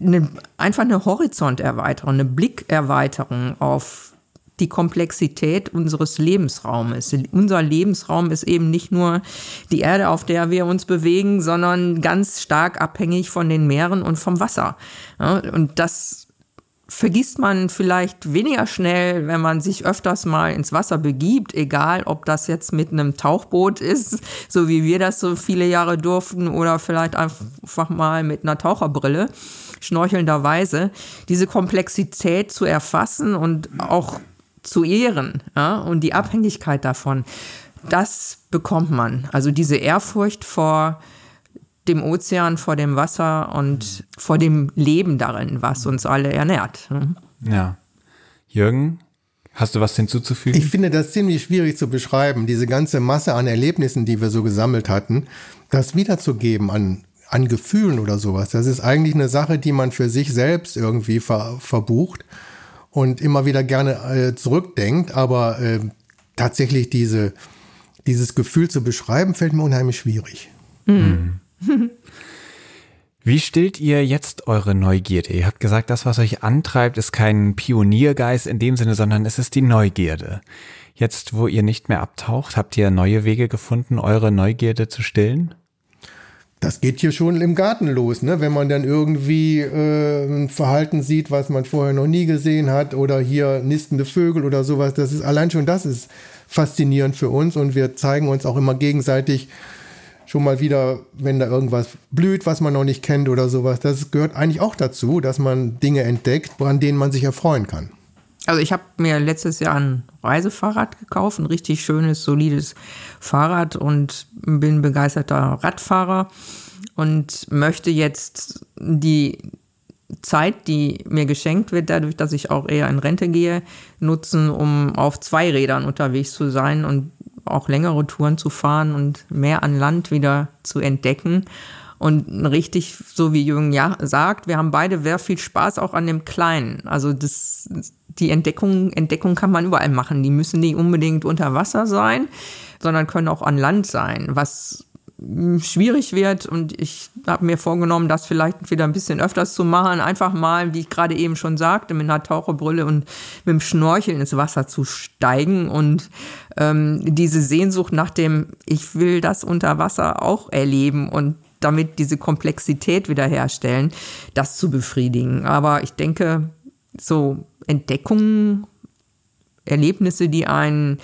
eine, einfach eine Horizonterweiterung, eine Blickerweiterung auf die Komplexität unseres Lebensraumes. Unser Lebensraum ist eben nicht nur die Erde, auf der wir uns bewegen, sondern ganz stark abhängig von den Meeren und vom Wasser. und das vergisst man vielleicht weniger schnell, wenn man sich öfters mal ins Wasser begibt, egal ob das jetzt mit einem Tauchboot ist, so wie wir das so viele Jahre durften, oder vielleicht einfach mal mit einer Taucherbrille, schnorchelnderweise, diese Komplexität zu erfassen und auch zu ehren ja, und die Abhängigkeit davon, das bekommt man. Also diese Ehrfurcht vor dem Ozean, vor dem Wasser und vor dem Leben darin, was uns alle ernährt. Ja. Jürgen, hast du was hinzuzufügen? Ich finde das ziemlich schwierig zu beschreiben, diese ganze Masse an Erlebnissen, die wir so gesammelt hatten, das wiederzugeben an, an Gefühlen oder sowas. Das ist eigentlich eine Sache, die man für sich selbst irgendwie ver, verbucht und immer wieder gerne äh, zurückdenkt, aber äh, tatsächlich diese, dieses Gefühl zu beschreiben, fällt mir unheimlich schwierig. Mhm. Wie stillt ihr jetzt eure Neugierde? Ihr habt gesagt, das, was euch antreibt, ist kein Pioniergeist in dem Sinne, sondern es ist die Neugierde. Jetzt, wo ihr nicht mehr abtaucht, habt ihr neue Wege gefunden, eure Neugierde zu stillen? Das geht hier schon im Garten los, ne? wenn man dann irgendwie äh, ein Verhalten sieht, was man vorher noch nie gesehen hat oder hier nistende Vögel oder sowas. Das ist allein schon das ist faszinierend für uns und wir zeigen uns auch immer gegenseitig schon mal wieder, wenn da irgendwas blüht, was man noch nicht kennt oder sowas. Das gehört eigentlich auch dazu, dass man Dinge entdeckt, an denen man sich erfreuen kann. Also ich habe mir letztes Jahr ein Reisefahrrad gekauft, ein richtig schönes, solides Fahrrad und bin begeisterter Radfahrer und möchte jetzt die Zeit, die mir geschenkt wird, dadurch, dass ich auch eher in Rente gehe, nutzen, um auf zwei Rädern unterwegs zu sein und auch längere Touren zu fahren und mehr an Land wieder zu entdecken. Und richtig, so wie Jürgen ja sagt, wir haben beide sehr viel Spaß auch an dem Kleinen. Also das, die Entdeckung, Entdeckung kann man überall machen. Die müssen nicht unbedingt unter Wasser sein, sondern können auch an Land sein, was schwierig wird und ich habe mir vorgenommen, das vielleicht wieder ein bisschen öfters zu machen. Einfach mal, wie ich gerade eben schon sagte, mit einer Taucherbrille und mit dem Schnorcheln ins Wasser zu steigen und ähm, diese Sehnsucht nach dem, ich will das unter Wasser auch erleben und damit diese Komplexität wiederherstellen, das zu befriedigen. Aber ich denke, so Entdeckungen, Erlebnisse, die einen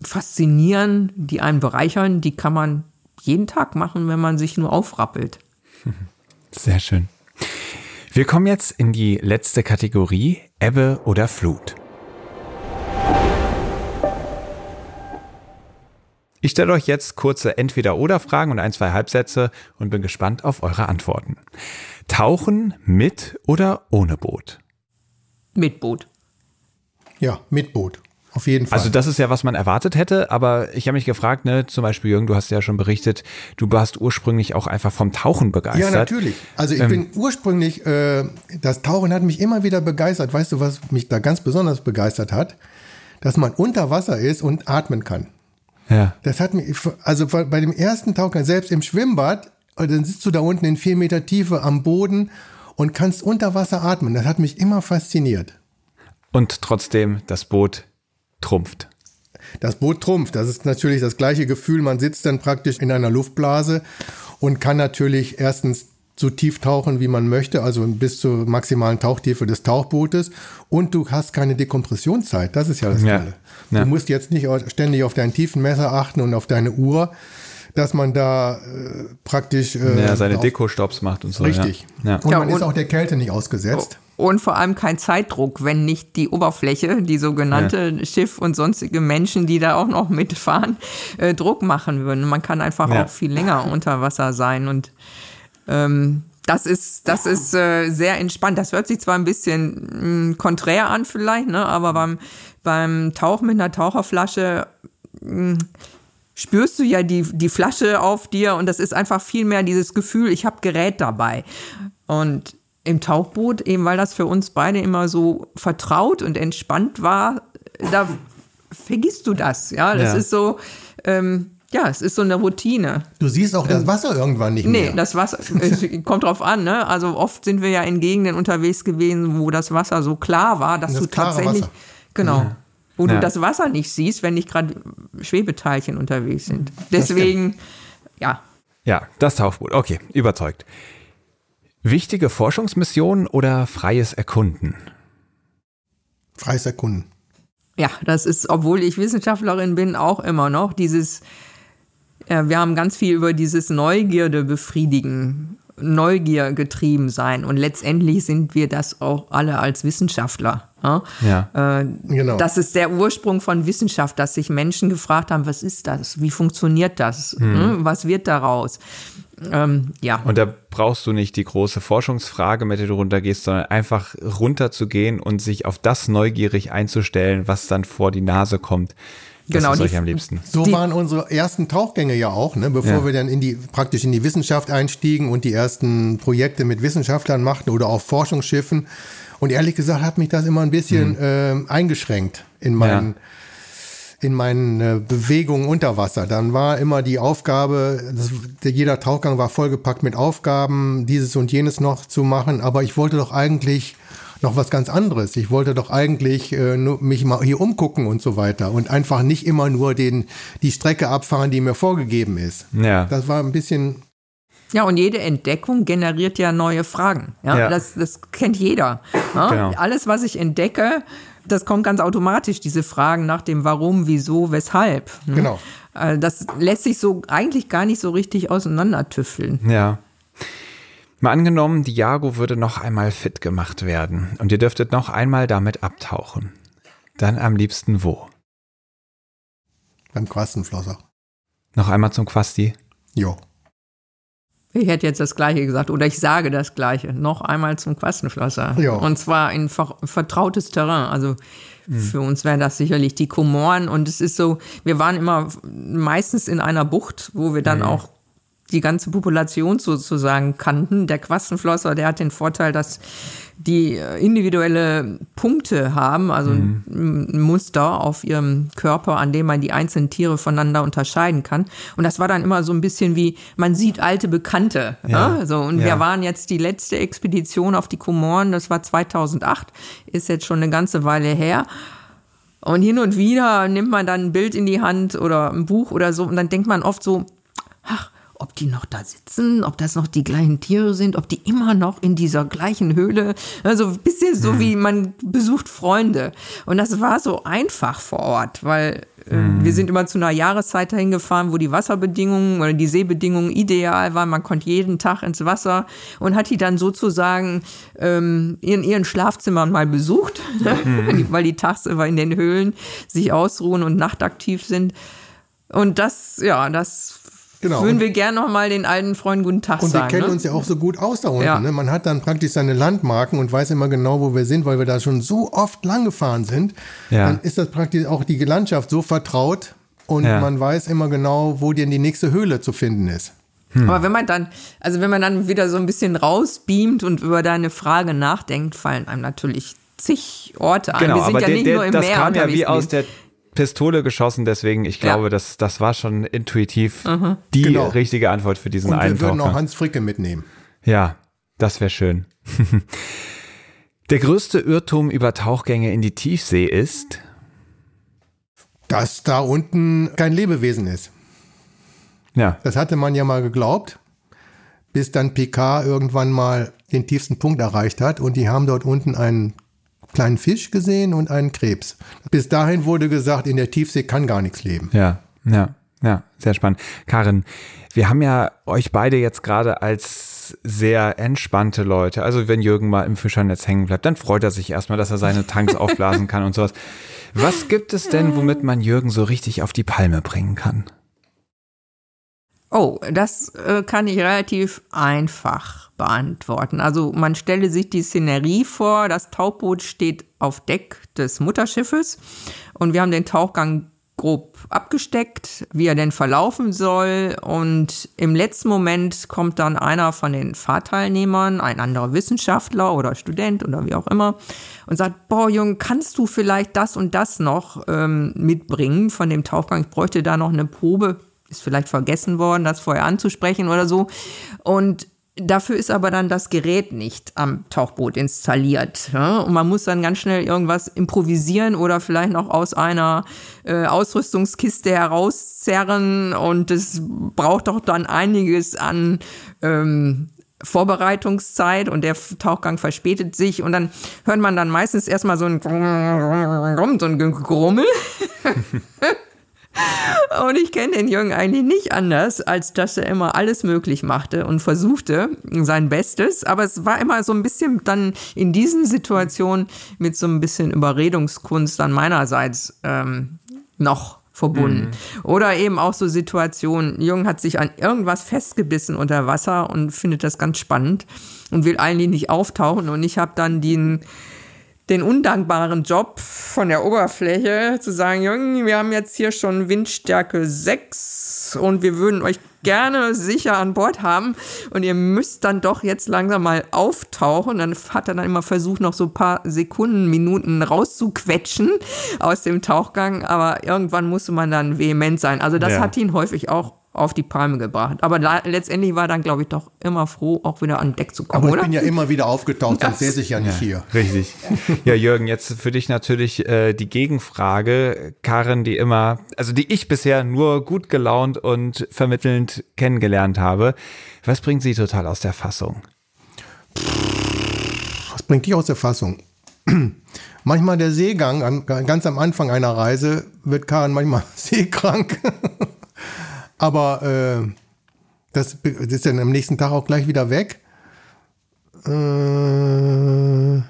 faszinieren, die einen bereichern, die kann man jeden Tag machen, wenn man sich nur aufrappelt. Sehr schön. Wir kommen jetzt in die letzte Kategorie, Ebbe oder Flut. Ich stelle euch jetzt kurze Entweder-Oder-Fragen und ein, zwei Halbsätze und bin gespannt auf eure Antworten. Tauchen mit oder ohne Boot? Mit Boot. Ja, mit Boot. Auf jeden Fall. Also das ist ja, was man erwartet hätte, aber ich habe mich gefragt, ne, zum Beispiel Jürgen, du hast ja schon berichtet, du warst ursprünglich auch einfach vom Tauchen begeistert. Ja, natürlich. Also ich ähm, bin ursprünglich, äh, das Tauchen hat mich immer wieder begeistert. Weißt du, was mich da ganz besonders begeistert hat? Dass man unter Wasser ist und atmen kann. Ja. Das hat mich, also bei dem ersten Tauchen, selbst im Schwimmbad, dann sitzt du da unten in vier Meter Tiefe am Boden und kannst unter Wasser atmen. Das hat mich immer fasziniert. Und trotzdem das Boot trumpft. Das Boot trumpft. Das ist natürlich das gleiche Gefühl. Man sitzt dann praktisch in einer Luftblase und kann natürlich erstens so tief tauchen, wie man möchte, also bis zur maximalen Tauchtiefe des Tauchbootes. Und du hast keine Dekompressionszeit. Das ist ja das Tolle. Ja. Du musst jetzt nicht ständig auf dein Tiefenmesser achten und auf deine Uhr, dass man da äh, praktisch äh, ja, seine Deko-Stops macht und so. Richtig. Ja. Und man und ist auch der Kälte nicht ausgesetzt. Und vor allem kein Zeitdruck, wenn nicht die Oberfläche, die sogenannte ja. Schiff und sonstige Menschen, die da auch noch mitfahren, äh, Druck machen würden. Man kann einfach ja. auch viel länger unter Wasser sein und ähm, das ist, das ist äh, sehr entspannt. Das hört sich zwar ein bisschen mh, hm, konträr an vielleicht, ne? aber beim, beim Tauchen mit einer Taucherflasche mh, hm, spürst du ja die, die Flasche auf dir und das ist einfach viel mehr dieses Gefühl, ich habe Gerät dabei. Und im Tauchboot, eben weil das für uns beide immer so vertraut und entspannt war, da vergisst du das. Ja, das ja. ist so, ähm, ja, es ist so eine Routine. Du siehst auch das ähm, Wasser irgendwann nicht mehr. Nee, das Wasser kommt drauf an. Ne? Also oft sind wir ja in Gegenden unterwegs gewesen, wo das Wasser so klar war, dass das du tatsächlich, Wasser. genau, ja. Wo ja. du das Wasser nicht siehst, wenn nicht gerade Schwebeteilchen unterwegs sind. Deswegen, ja. Ja, das Tauchboot. Okay, überzeugt. Wichtige Forschungsmission oder freies Erkunden? Freies Erkunden. Ja, das ist, obwohl ich Wissenschaftlerin bin, auch immer noch dieses, äh, wir haben ganz viel über dieses Neugierde befriedigen, Neugier getrieben sein und letztendlich sind wir das auch alle als Wissenschaftler. Ja. Äh, genau. Das ist der Ursprung von Wissenschaft, dass sich Menschen gefragt haben, was ist das? Wie funktioniert das? Hm. Was wird daraus? Ähm, ja. Und da brauchst du nicht die große Forschungsfrage, mit der du runtergehst, sondern einfach runterzugehen und sich auf das neugierig einzustellen, was dann vor die Nase kommt. Das genau, ist euch am liebsten. So waren unsere ersten Tauchgänge ja auch, ne? bevor ja. wir dann in die, praktisch in die Wissenschaft einstiegen und die ersten Projekte mit Wissenschaftlern machten oder auf Forschungsschiffen. Und ehrlich gesagt hat mich das immer ein bisschen mhm. äh, eingeschränkt in meinen ja in meinen äh, Bewegungen unter Wasser. Dann war immer die Aufgabe, das, jeder Tauchgang war vollgepackt mit Aufgaben, dieses und jenes noch zu machen, aber ich wollte doch eigentlich noch was ganz anderes. Ich wollte doch eigentlich äh, nur mich mal hier umgucken und so weiter und einfach nicht immer nur den, die Strecke abfahren, die mir vorgegeben ist. Ja. Das war ein bisschen ja, und jede Entdeckung generiert ja neue Fragen. Ja, ja. Das, das kennt jeder. Ja? Genau. Alles, was ich entdecke, das kommt ganz automatisch, diese Fragen nach dem Warum, Wieso, Weshalb. Ne? Genau. Äh, das lässt sich so eigentlich gar nicht so richtig auseinandertüffeln. Ja. Mal angenommen, die Jago würde noch einmal fit gemacht werden und ihr dürftet noch einmal damit abtauchen. Dann am liebsten wo? Beim Quastenflosser. Noch einmal zum Quasti? Jo. Ich hätte jetzt das Gleiche gesagt oder ich sage das Gleiche. Noch einmal zum Quastenflosser. Ja. Und zwar in vertrautes Terrain. Also mhm. für uns wäre das sicherlich die Komoren. Und es ist so, wir waren immer meistens in einer Bucht, wo wir dann mhm. auch die ganze Population sozusagen kannten. Der Quastenflosser, der hat den Vorteil, dass die äh, individuelle Punkte haben, also mhm. ein Muster auf ihrem Körper, an dem man die einzelnen Tiere voneinander unterscheiden kann. Und das war dann immer so ein bisschen wie, man sieht alte Bekannte. Ja. Ne? So, und ja. wir waren jetzt die letzte Expedition auf die Komoren, das war 2008, ist jetzt schon eine ganze Weile her. Und hin und wieder nimmt man dann ein Bild in die Hand oder ein Buch oder so und dann denkt man oft so, ach, ob die noch da sitzen, ob das noch die gleichen Tiere sind, ob die immer noch in dieser gleichen Höhle, also ein bisschen so mhm. wie man besucht Freunde. Und das war so einfach vor Ort, weil äh, mhm. wir sind immer zu einer Jahreszeit dahin gefahren, wo die Wasserbedingungen oder die Seebedingungen ideal waren. Man konnte jeden Tag ins Wasser und hat die dann sozusagen ähm, in ihren Schlafzimmern mal besucht, mhm. weil die tagsüber in den Höhlen sich ausruhen und nachtaktiv sind. Und das, ja, das Genau. würden Und- wir gerne noch mal den alten Freunden guten Tag Und wir sagen. kennen ne? uns ja auch so gut aus da unten. Ja. Ne? Man hat dann praktisch seine Landmarken und weiß immer genau, wo wir sind, weil wir da schon so oft lang gefahren sind. Ja. Dann ist das praktisch auch die Landschaft so vertraut und Ja. man weiß immer genau, wo denn die nächste Höhle zu finden ist. Aber wenn man dann, also wenn man dann wieder so ein bisschen rausbeamt und über deine Frage nachdenkt, fallen einem natürlich zig Orte ein. Genau, wir sind aber ja der, nicht der, nur im das Meer kam ja unterwegs wie aus der Pistole geschossen, deswegen ich glaube, Ja. das, das war schon intuitiv die Genau. richtige Antwort für diesen Und einen wir würden auch Taucher. Hans Fricke mitnehmen. Ja, das wäre schön. Der größte Irrtum über Tauchgänge in die Tiefsee ist, Dass da unten kein Lebewesen ist. ja, Das hatte man ja mal geglaubt, bis dann Picard irgendwann mal den tiefsten Punkt erreicht hat und die haben dort unten einen kleinen Fisch gesehen und einen Krebs. Bis dahin wurde gesagt, in der Tiefsee kann gar nichts leben. ja, ja, ja, sehr spannend. Karin, wir haben ja euch beide jetzt gerade als sehr entspannte Leute. Also wenn Jürgen mal im Fischernetz hängen bleibt, dann freut er sich erstmal, dass er seine Tanks aufblasen kann und sowas. Was gibt es denn, womit man Jürgen so richtig auf die Palme bringen kann? Oh, das äh, kann ich relativ einfach beantworten. Also man stelle sich die Szenerie vor, das Tauchboot steht auf Deck des Mutterschiffes und wir haben den Tauchgang grob abgesteckt, wie er denn verlaufen soll und im letzten Moment kommt dann einer von den Fahrteilnehmern, ein anderer Wissenschaftler oder Student oder wie auch immer und sagt, boah Junge, kannst du vielleicht das und das noch ähm, mitbringen von dem Tauchgang? Ich bräuchte da noch eine Probe ist vielleicht vergessen worden, das vorher anzusprechen oder so. Und dafür ist aber dann das Gerät nicht am Tauchboot installiert. Ja? Und man muss dann ganz schnell irgendwas improvisieren oder vielleicht noch aus einer äh, Ausrüstungskiste herauszerren. Und es braucht doch dann einiges an ähm, Vorbereitungszeit und der Tauchgang verspätet sich und dann hört man dann meistens erstmal so ein so ein Grummel und ich kenne den Jürgen eigentlich nicht anders, als dass er immer alles möglich machte und versuchte sein Bestes. Aber es war immer so ein bisschen dann in diesen Situationen mit so ein bisschen Überredungskunst dann meinerseits ähm, noch verbunden. Oder eben auch so Situationen, Jürgen hat sich an irgendwas festgebissen unter Wasser und findet das ganz spannend und will eigentlich nicht auftauchen. Und ich habe dann den den undankbaren Job von der Oberfläche zu sagen, Jungen, wir haben jetzt hier schon Windstärke 6 und wir würden euch gerne sicher an Bord haben und ihr müsst dann doch jetzt langsam mal auftauchen. Dann hat er dann immer versucht, noch so ein paar Sekunden, Minuten rauszuquetschen aus dem Tauchgang, aber irgendwann musste man dann vehement sein. Also das Ja. hat ihn häufig auch auf die Palme gebracht. Aber la- letztendlich war dann, glaube ich, doch immer froh, auch wieder an Deck zu kommen, Aber ich oder? bin ja immer wieder aufgetaucht, sonst säße ich ja nicht hier. Richtig. Ja, Jürgen, jetzt für dich natürlich äh, die Gegenfrage. Karin, die immer, also die ich bisher nur gut gelaunt und vermittelnd kennengelernt habe. Was bringt sie total aus der Fassung? Was bringt dich aus der Fassung? Manchmal der Seegang, ganz am Anfang einer Reise, wird Karen manchmal seekrank. Aber äh, das, be- das ist dann am nächsten Tag auch gleich wieder weg. Äh,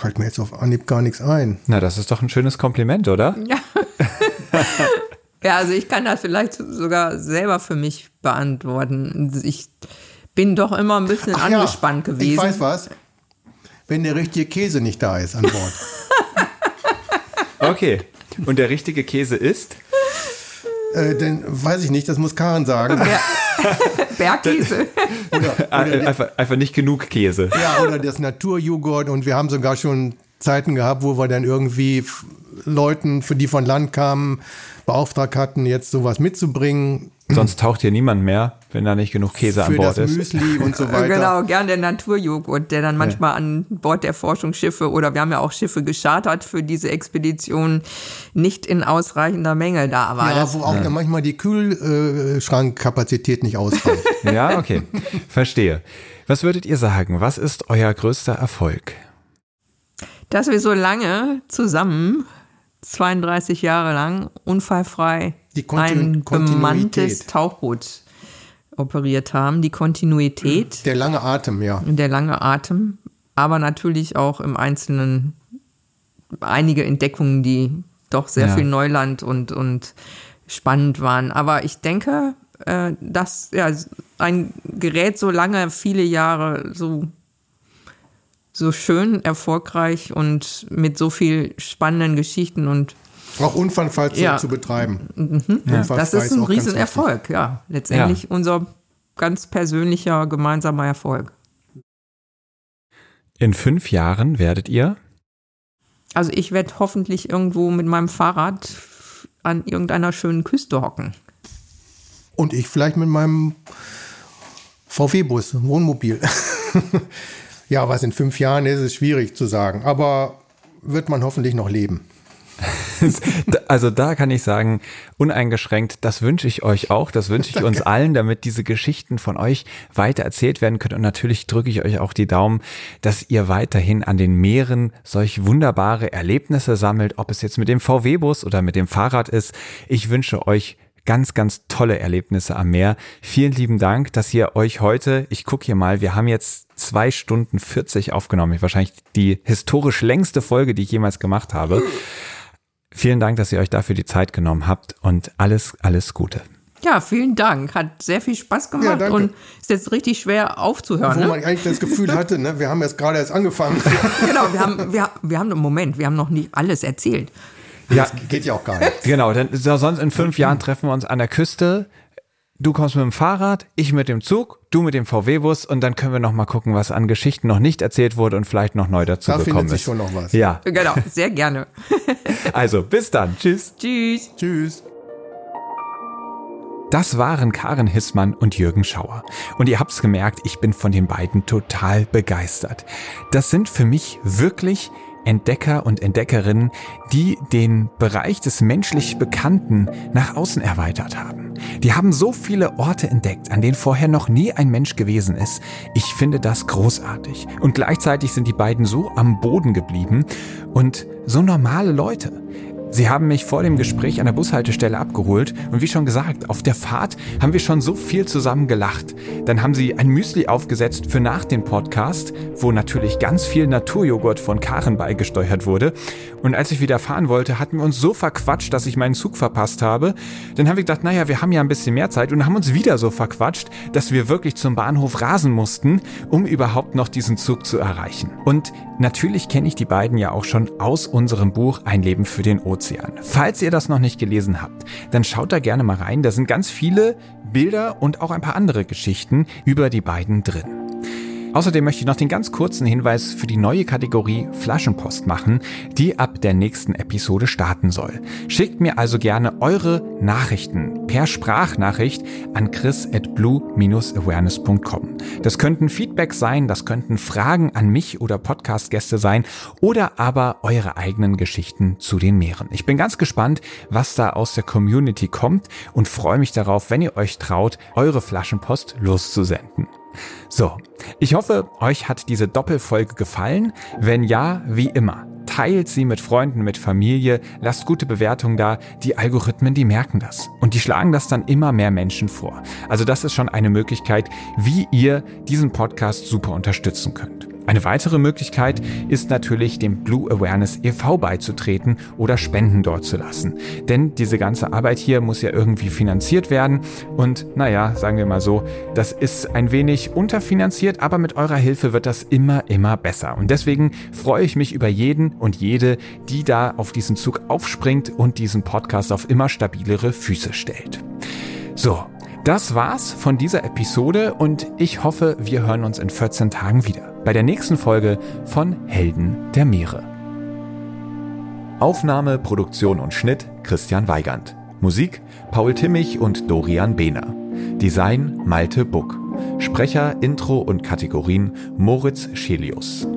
fällt mir jetzt auf Anhieb gar nichts ein. Na, das ist doch ein schönes Kompliment, oder? Ja, also ich kann das vielleicht sogar selber für mich beantworten. Ich bin doch immer ein bisschen Ach ja, angespannt gewesen. Ich weiß was. Wenn der richtige Käse nicht da ist an Bord. Okay. Und der richtige Käse ist? Äh, dann weiß ich nicht, das muss Karen sagen. Bergkäse. Äh, einfach, einfach nicht genug Käse. Ja, oder das Naturjoghurt und wir haben sogar schon Zeiten gehabt, wo wir dann irgendwie Leuten, für die von Land kamen, beauftragt hatten, jetzt sowas mitzubringen Sonst taucht hier niemand mehr, wenn da nicht genug Käse an für Bord das ist. Müsli und so weiter. Genau, gern der Naturjoghurt, der dann manchmal an Bord der Forschungsschiffe oder wir haben ja auch Schiffe geschartert für diese Expedition nicht in ausreichender Menge da war. Ja, Das- wo auch dann manchmal die Kühlschrankkapazität nicht ausreicht. Ja, okay. Verstehe. Was würdet ihr sagen? Was ist euer größter Erfolg? dass wir so lange zusammen, 32 Jahre lang, unfallfrei ein bemanntes. Tauchboot operiert haben. Die Kontinuität, Der lange Atem, ja. der lange Atem, aber natürlich auch im Einzelnen einige Entdeckungen, die doch sehr Ja. viel Neuland und, und spannend waren. Aber ich denke, äh, dass ja, ein Gerät so lange, viele Jahre so, so schön, erfolgreich und mit so viel spannenden Geschichten und auch unfallfrei ja. zu betreiben. Mhm. Ja. Das ist ein Riesenerfolg, ja. Letztendlich ja. unser ganz persönlicher gemeinsamer Erfolg. In fünf Jahren werdet ihr? Also ich werde hoffentlich irgendwo mit meinem Fahrrad an irgendeiner schönen Küste hocken. Und ich vielleicht mit meinem VW-Bus, Wohnmobil. ja, was in fünf Jahren ist, ist schwierig zu sagen. Aber wird man hoffentlich noch leben. also da kann ich sagen, uneingeschränkt, das wünsche ich euch auch, das wünsche ich uns allen, damit diese Geschichten von euch weiter erzählt werden können. Und natürlich drücke ich euch auch die Daumen, dass ihr weiterhin an den Meeren solch wunderbare Erlebnisse sammelt, ob es jetzt mit dem VW-Bus oder mit dem Fahrrad ist. Ich wünsche euch ganz, ganz tolle Erlebnisse am Meer. Vielen lieben Dank, dass ihr euch heute, ich gucke hier mal, wir haben jetzt zwei Stunden 40 aufgenommen. Wahrscheinlich die historisch längste Folge, die ich jemals gemacht habe. Vielen Dank, dass ihr euch dafür die Zeit genommen habt und alles, alles Gute. Ja, vielen Dank. Hat sehr viel Spaß gemacht ja, und ist jetzt richtig schwer aufzuhören. Wo ne? man eigentlich das Gefühl hatte, ne? wir haben jetzt gerade erst angefangen. genau, wir haben, wir, wir haben einen Moment, wir haben noch nicht alles erzählt. Ja, das geht ja auch gar nicht. Genau, denn sonst in fünf Jahren treffen wir uns an der Küste. Du kommst mit dem Fahrrad, ich mit dem Zug, du mit dem VW-Bus und dann können wir noch mal gucken, was an Geschichten noch nicht erzählt wurde und vielleicht noch neu dazu da gekommen findet sich schon noch was. Ja. Genau, sehr gerne. also, bis dann. Tschüss. Tschüss. Tschüss. Das waren Karen Hissmann und Jürgen Schauer. Und ihr habt's gemerkt, ich bin von den beiden total begeistert. Das sind für mich wirklich Entdecker und Entdeckerinnen, die den Bereich des menschlich Bekannten nach außen erweitert haben. Die haben so viele Orte entdeckt, an denen vorher noch nie ein Mensch gewesen ist. Ich finde das großartig. Und gleichzeitig sind die beiden so am Boden geblieben und so normale Leute. Sie haben mich vor dem Gespräch an der Bushaltestelle abgeholt und wie schon gesagt, auf der Fahrt haben wir schon so viel zusammen gelacht. Dann haben sie ein Müsli aufgesetzt für nach dem Podcast, wo natürlich ganz viel Naturjoghurt von Karen beigesteuert wurde. Und als ich wieder fahren wollte, hatten wir uns so verquatscht, dass ich meinen Zug verpasst habe. Dann haben wir gedacht, naja, wir haben ja ein bisschen mehr Zeit und haben uns wieder so verquatscht, dass wir wirklich zum Bahnhof rasen mussten, um überhaupt noch diesen Zug zu erreichen. Und natürlich kenne ich die beiden ja auch schon aus unserem Buch Ein Leben für den Ozean. Ozean. Falls ihr das noch nicht gelesen habt, dann schaut da gerne mal rein. Da sind ganz viele Bilder und auch ein paar andere Geschichten über die beiden drin. Außerdem möchte ich noch den ganz kurzen Hinweis für die neue Kategorie Flaschenpost machen, die ab der nächsten Episode starten soll. Schickt mir also gerne eure Nachrichten per Sprachnachricht an chris at blue-awareness.com. Das könnten Feedback sein, das könnten Fragen an mich oder Podcast-Gäste sein oder aber eure eigenen Geschichten zu den Meeren. Ich bin ganz gespannt, was da aus der Community kommt und freue mich darauf, wenn ihr euch traut, eure Flaschenpost loszusenden. So, ich hoffe, euch hat diese Doppelfolge gefallen. Wenn ja, wie immer, teilt sie mit Freunden, mit Familie, lasst gute Bewertungen da. Die Algorithmen, die merken das. Und die schlagen das dann immer mehr Menschen vor. Also das ist schon eine Möglichkeit, wie ihr diesen Podcast super unterstützen könnt. Eine weitere Möglichkeit ist natürlich, dem Blue Awareness e.V. beizutreten oder Spenden dort zu lassen. Denn diese ganze Arbeit hier muss ja irgendwie finanziert werden. Und naja, sagen wir mal so, das ist ein wenig unterfinanziert, aber mit eurer Hilfe wird das immer, immer besser. Und deswegen freue ich mich über jeden und jede, die da auf diesen Zug aufspringt und diesen Podcast auf immer stabilere Füße stellt. So, das war's von dieser Episode und ich hoffe, wir hören uns in 14 Tagen wieder bei der nächsten Folge von Helden der Meere. Aufnahme, Produktion und Schnitt Christian Weigand. Musik Paul Timmich und Dorian Behner. Design Malte Buck. Sprecher, Intro und Kategorien Moritz Schelius.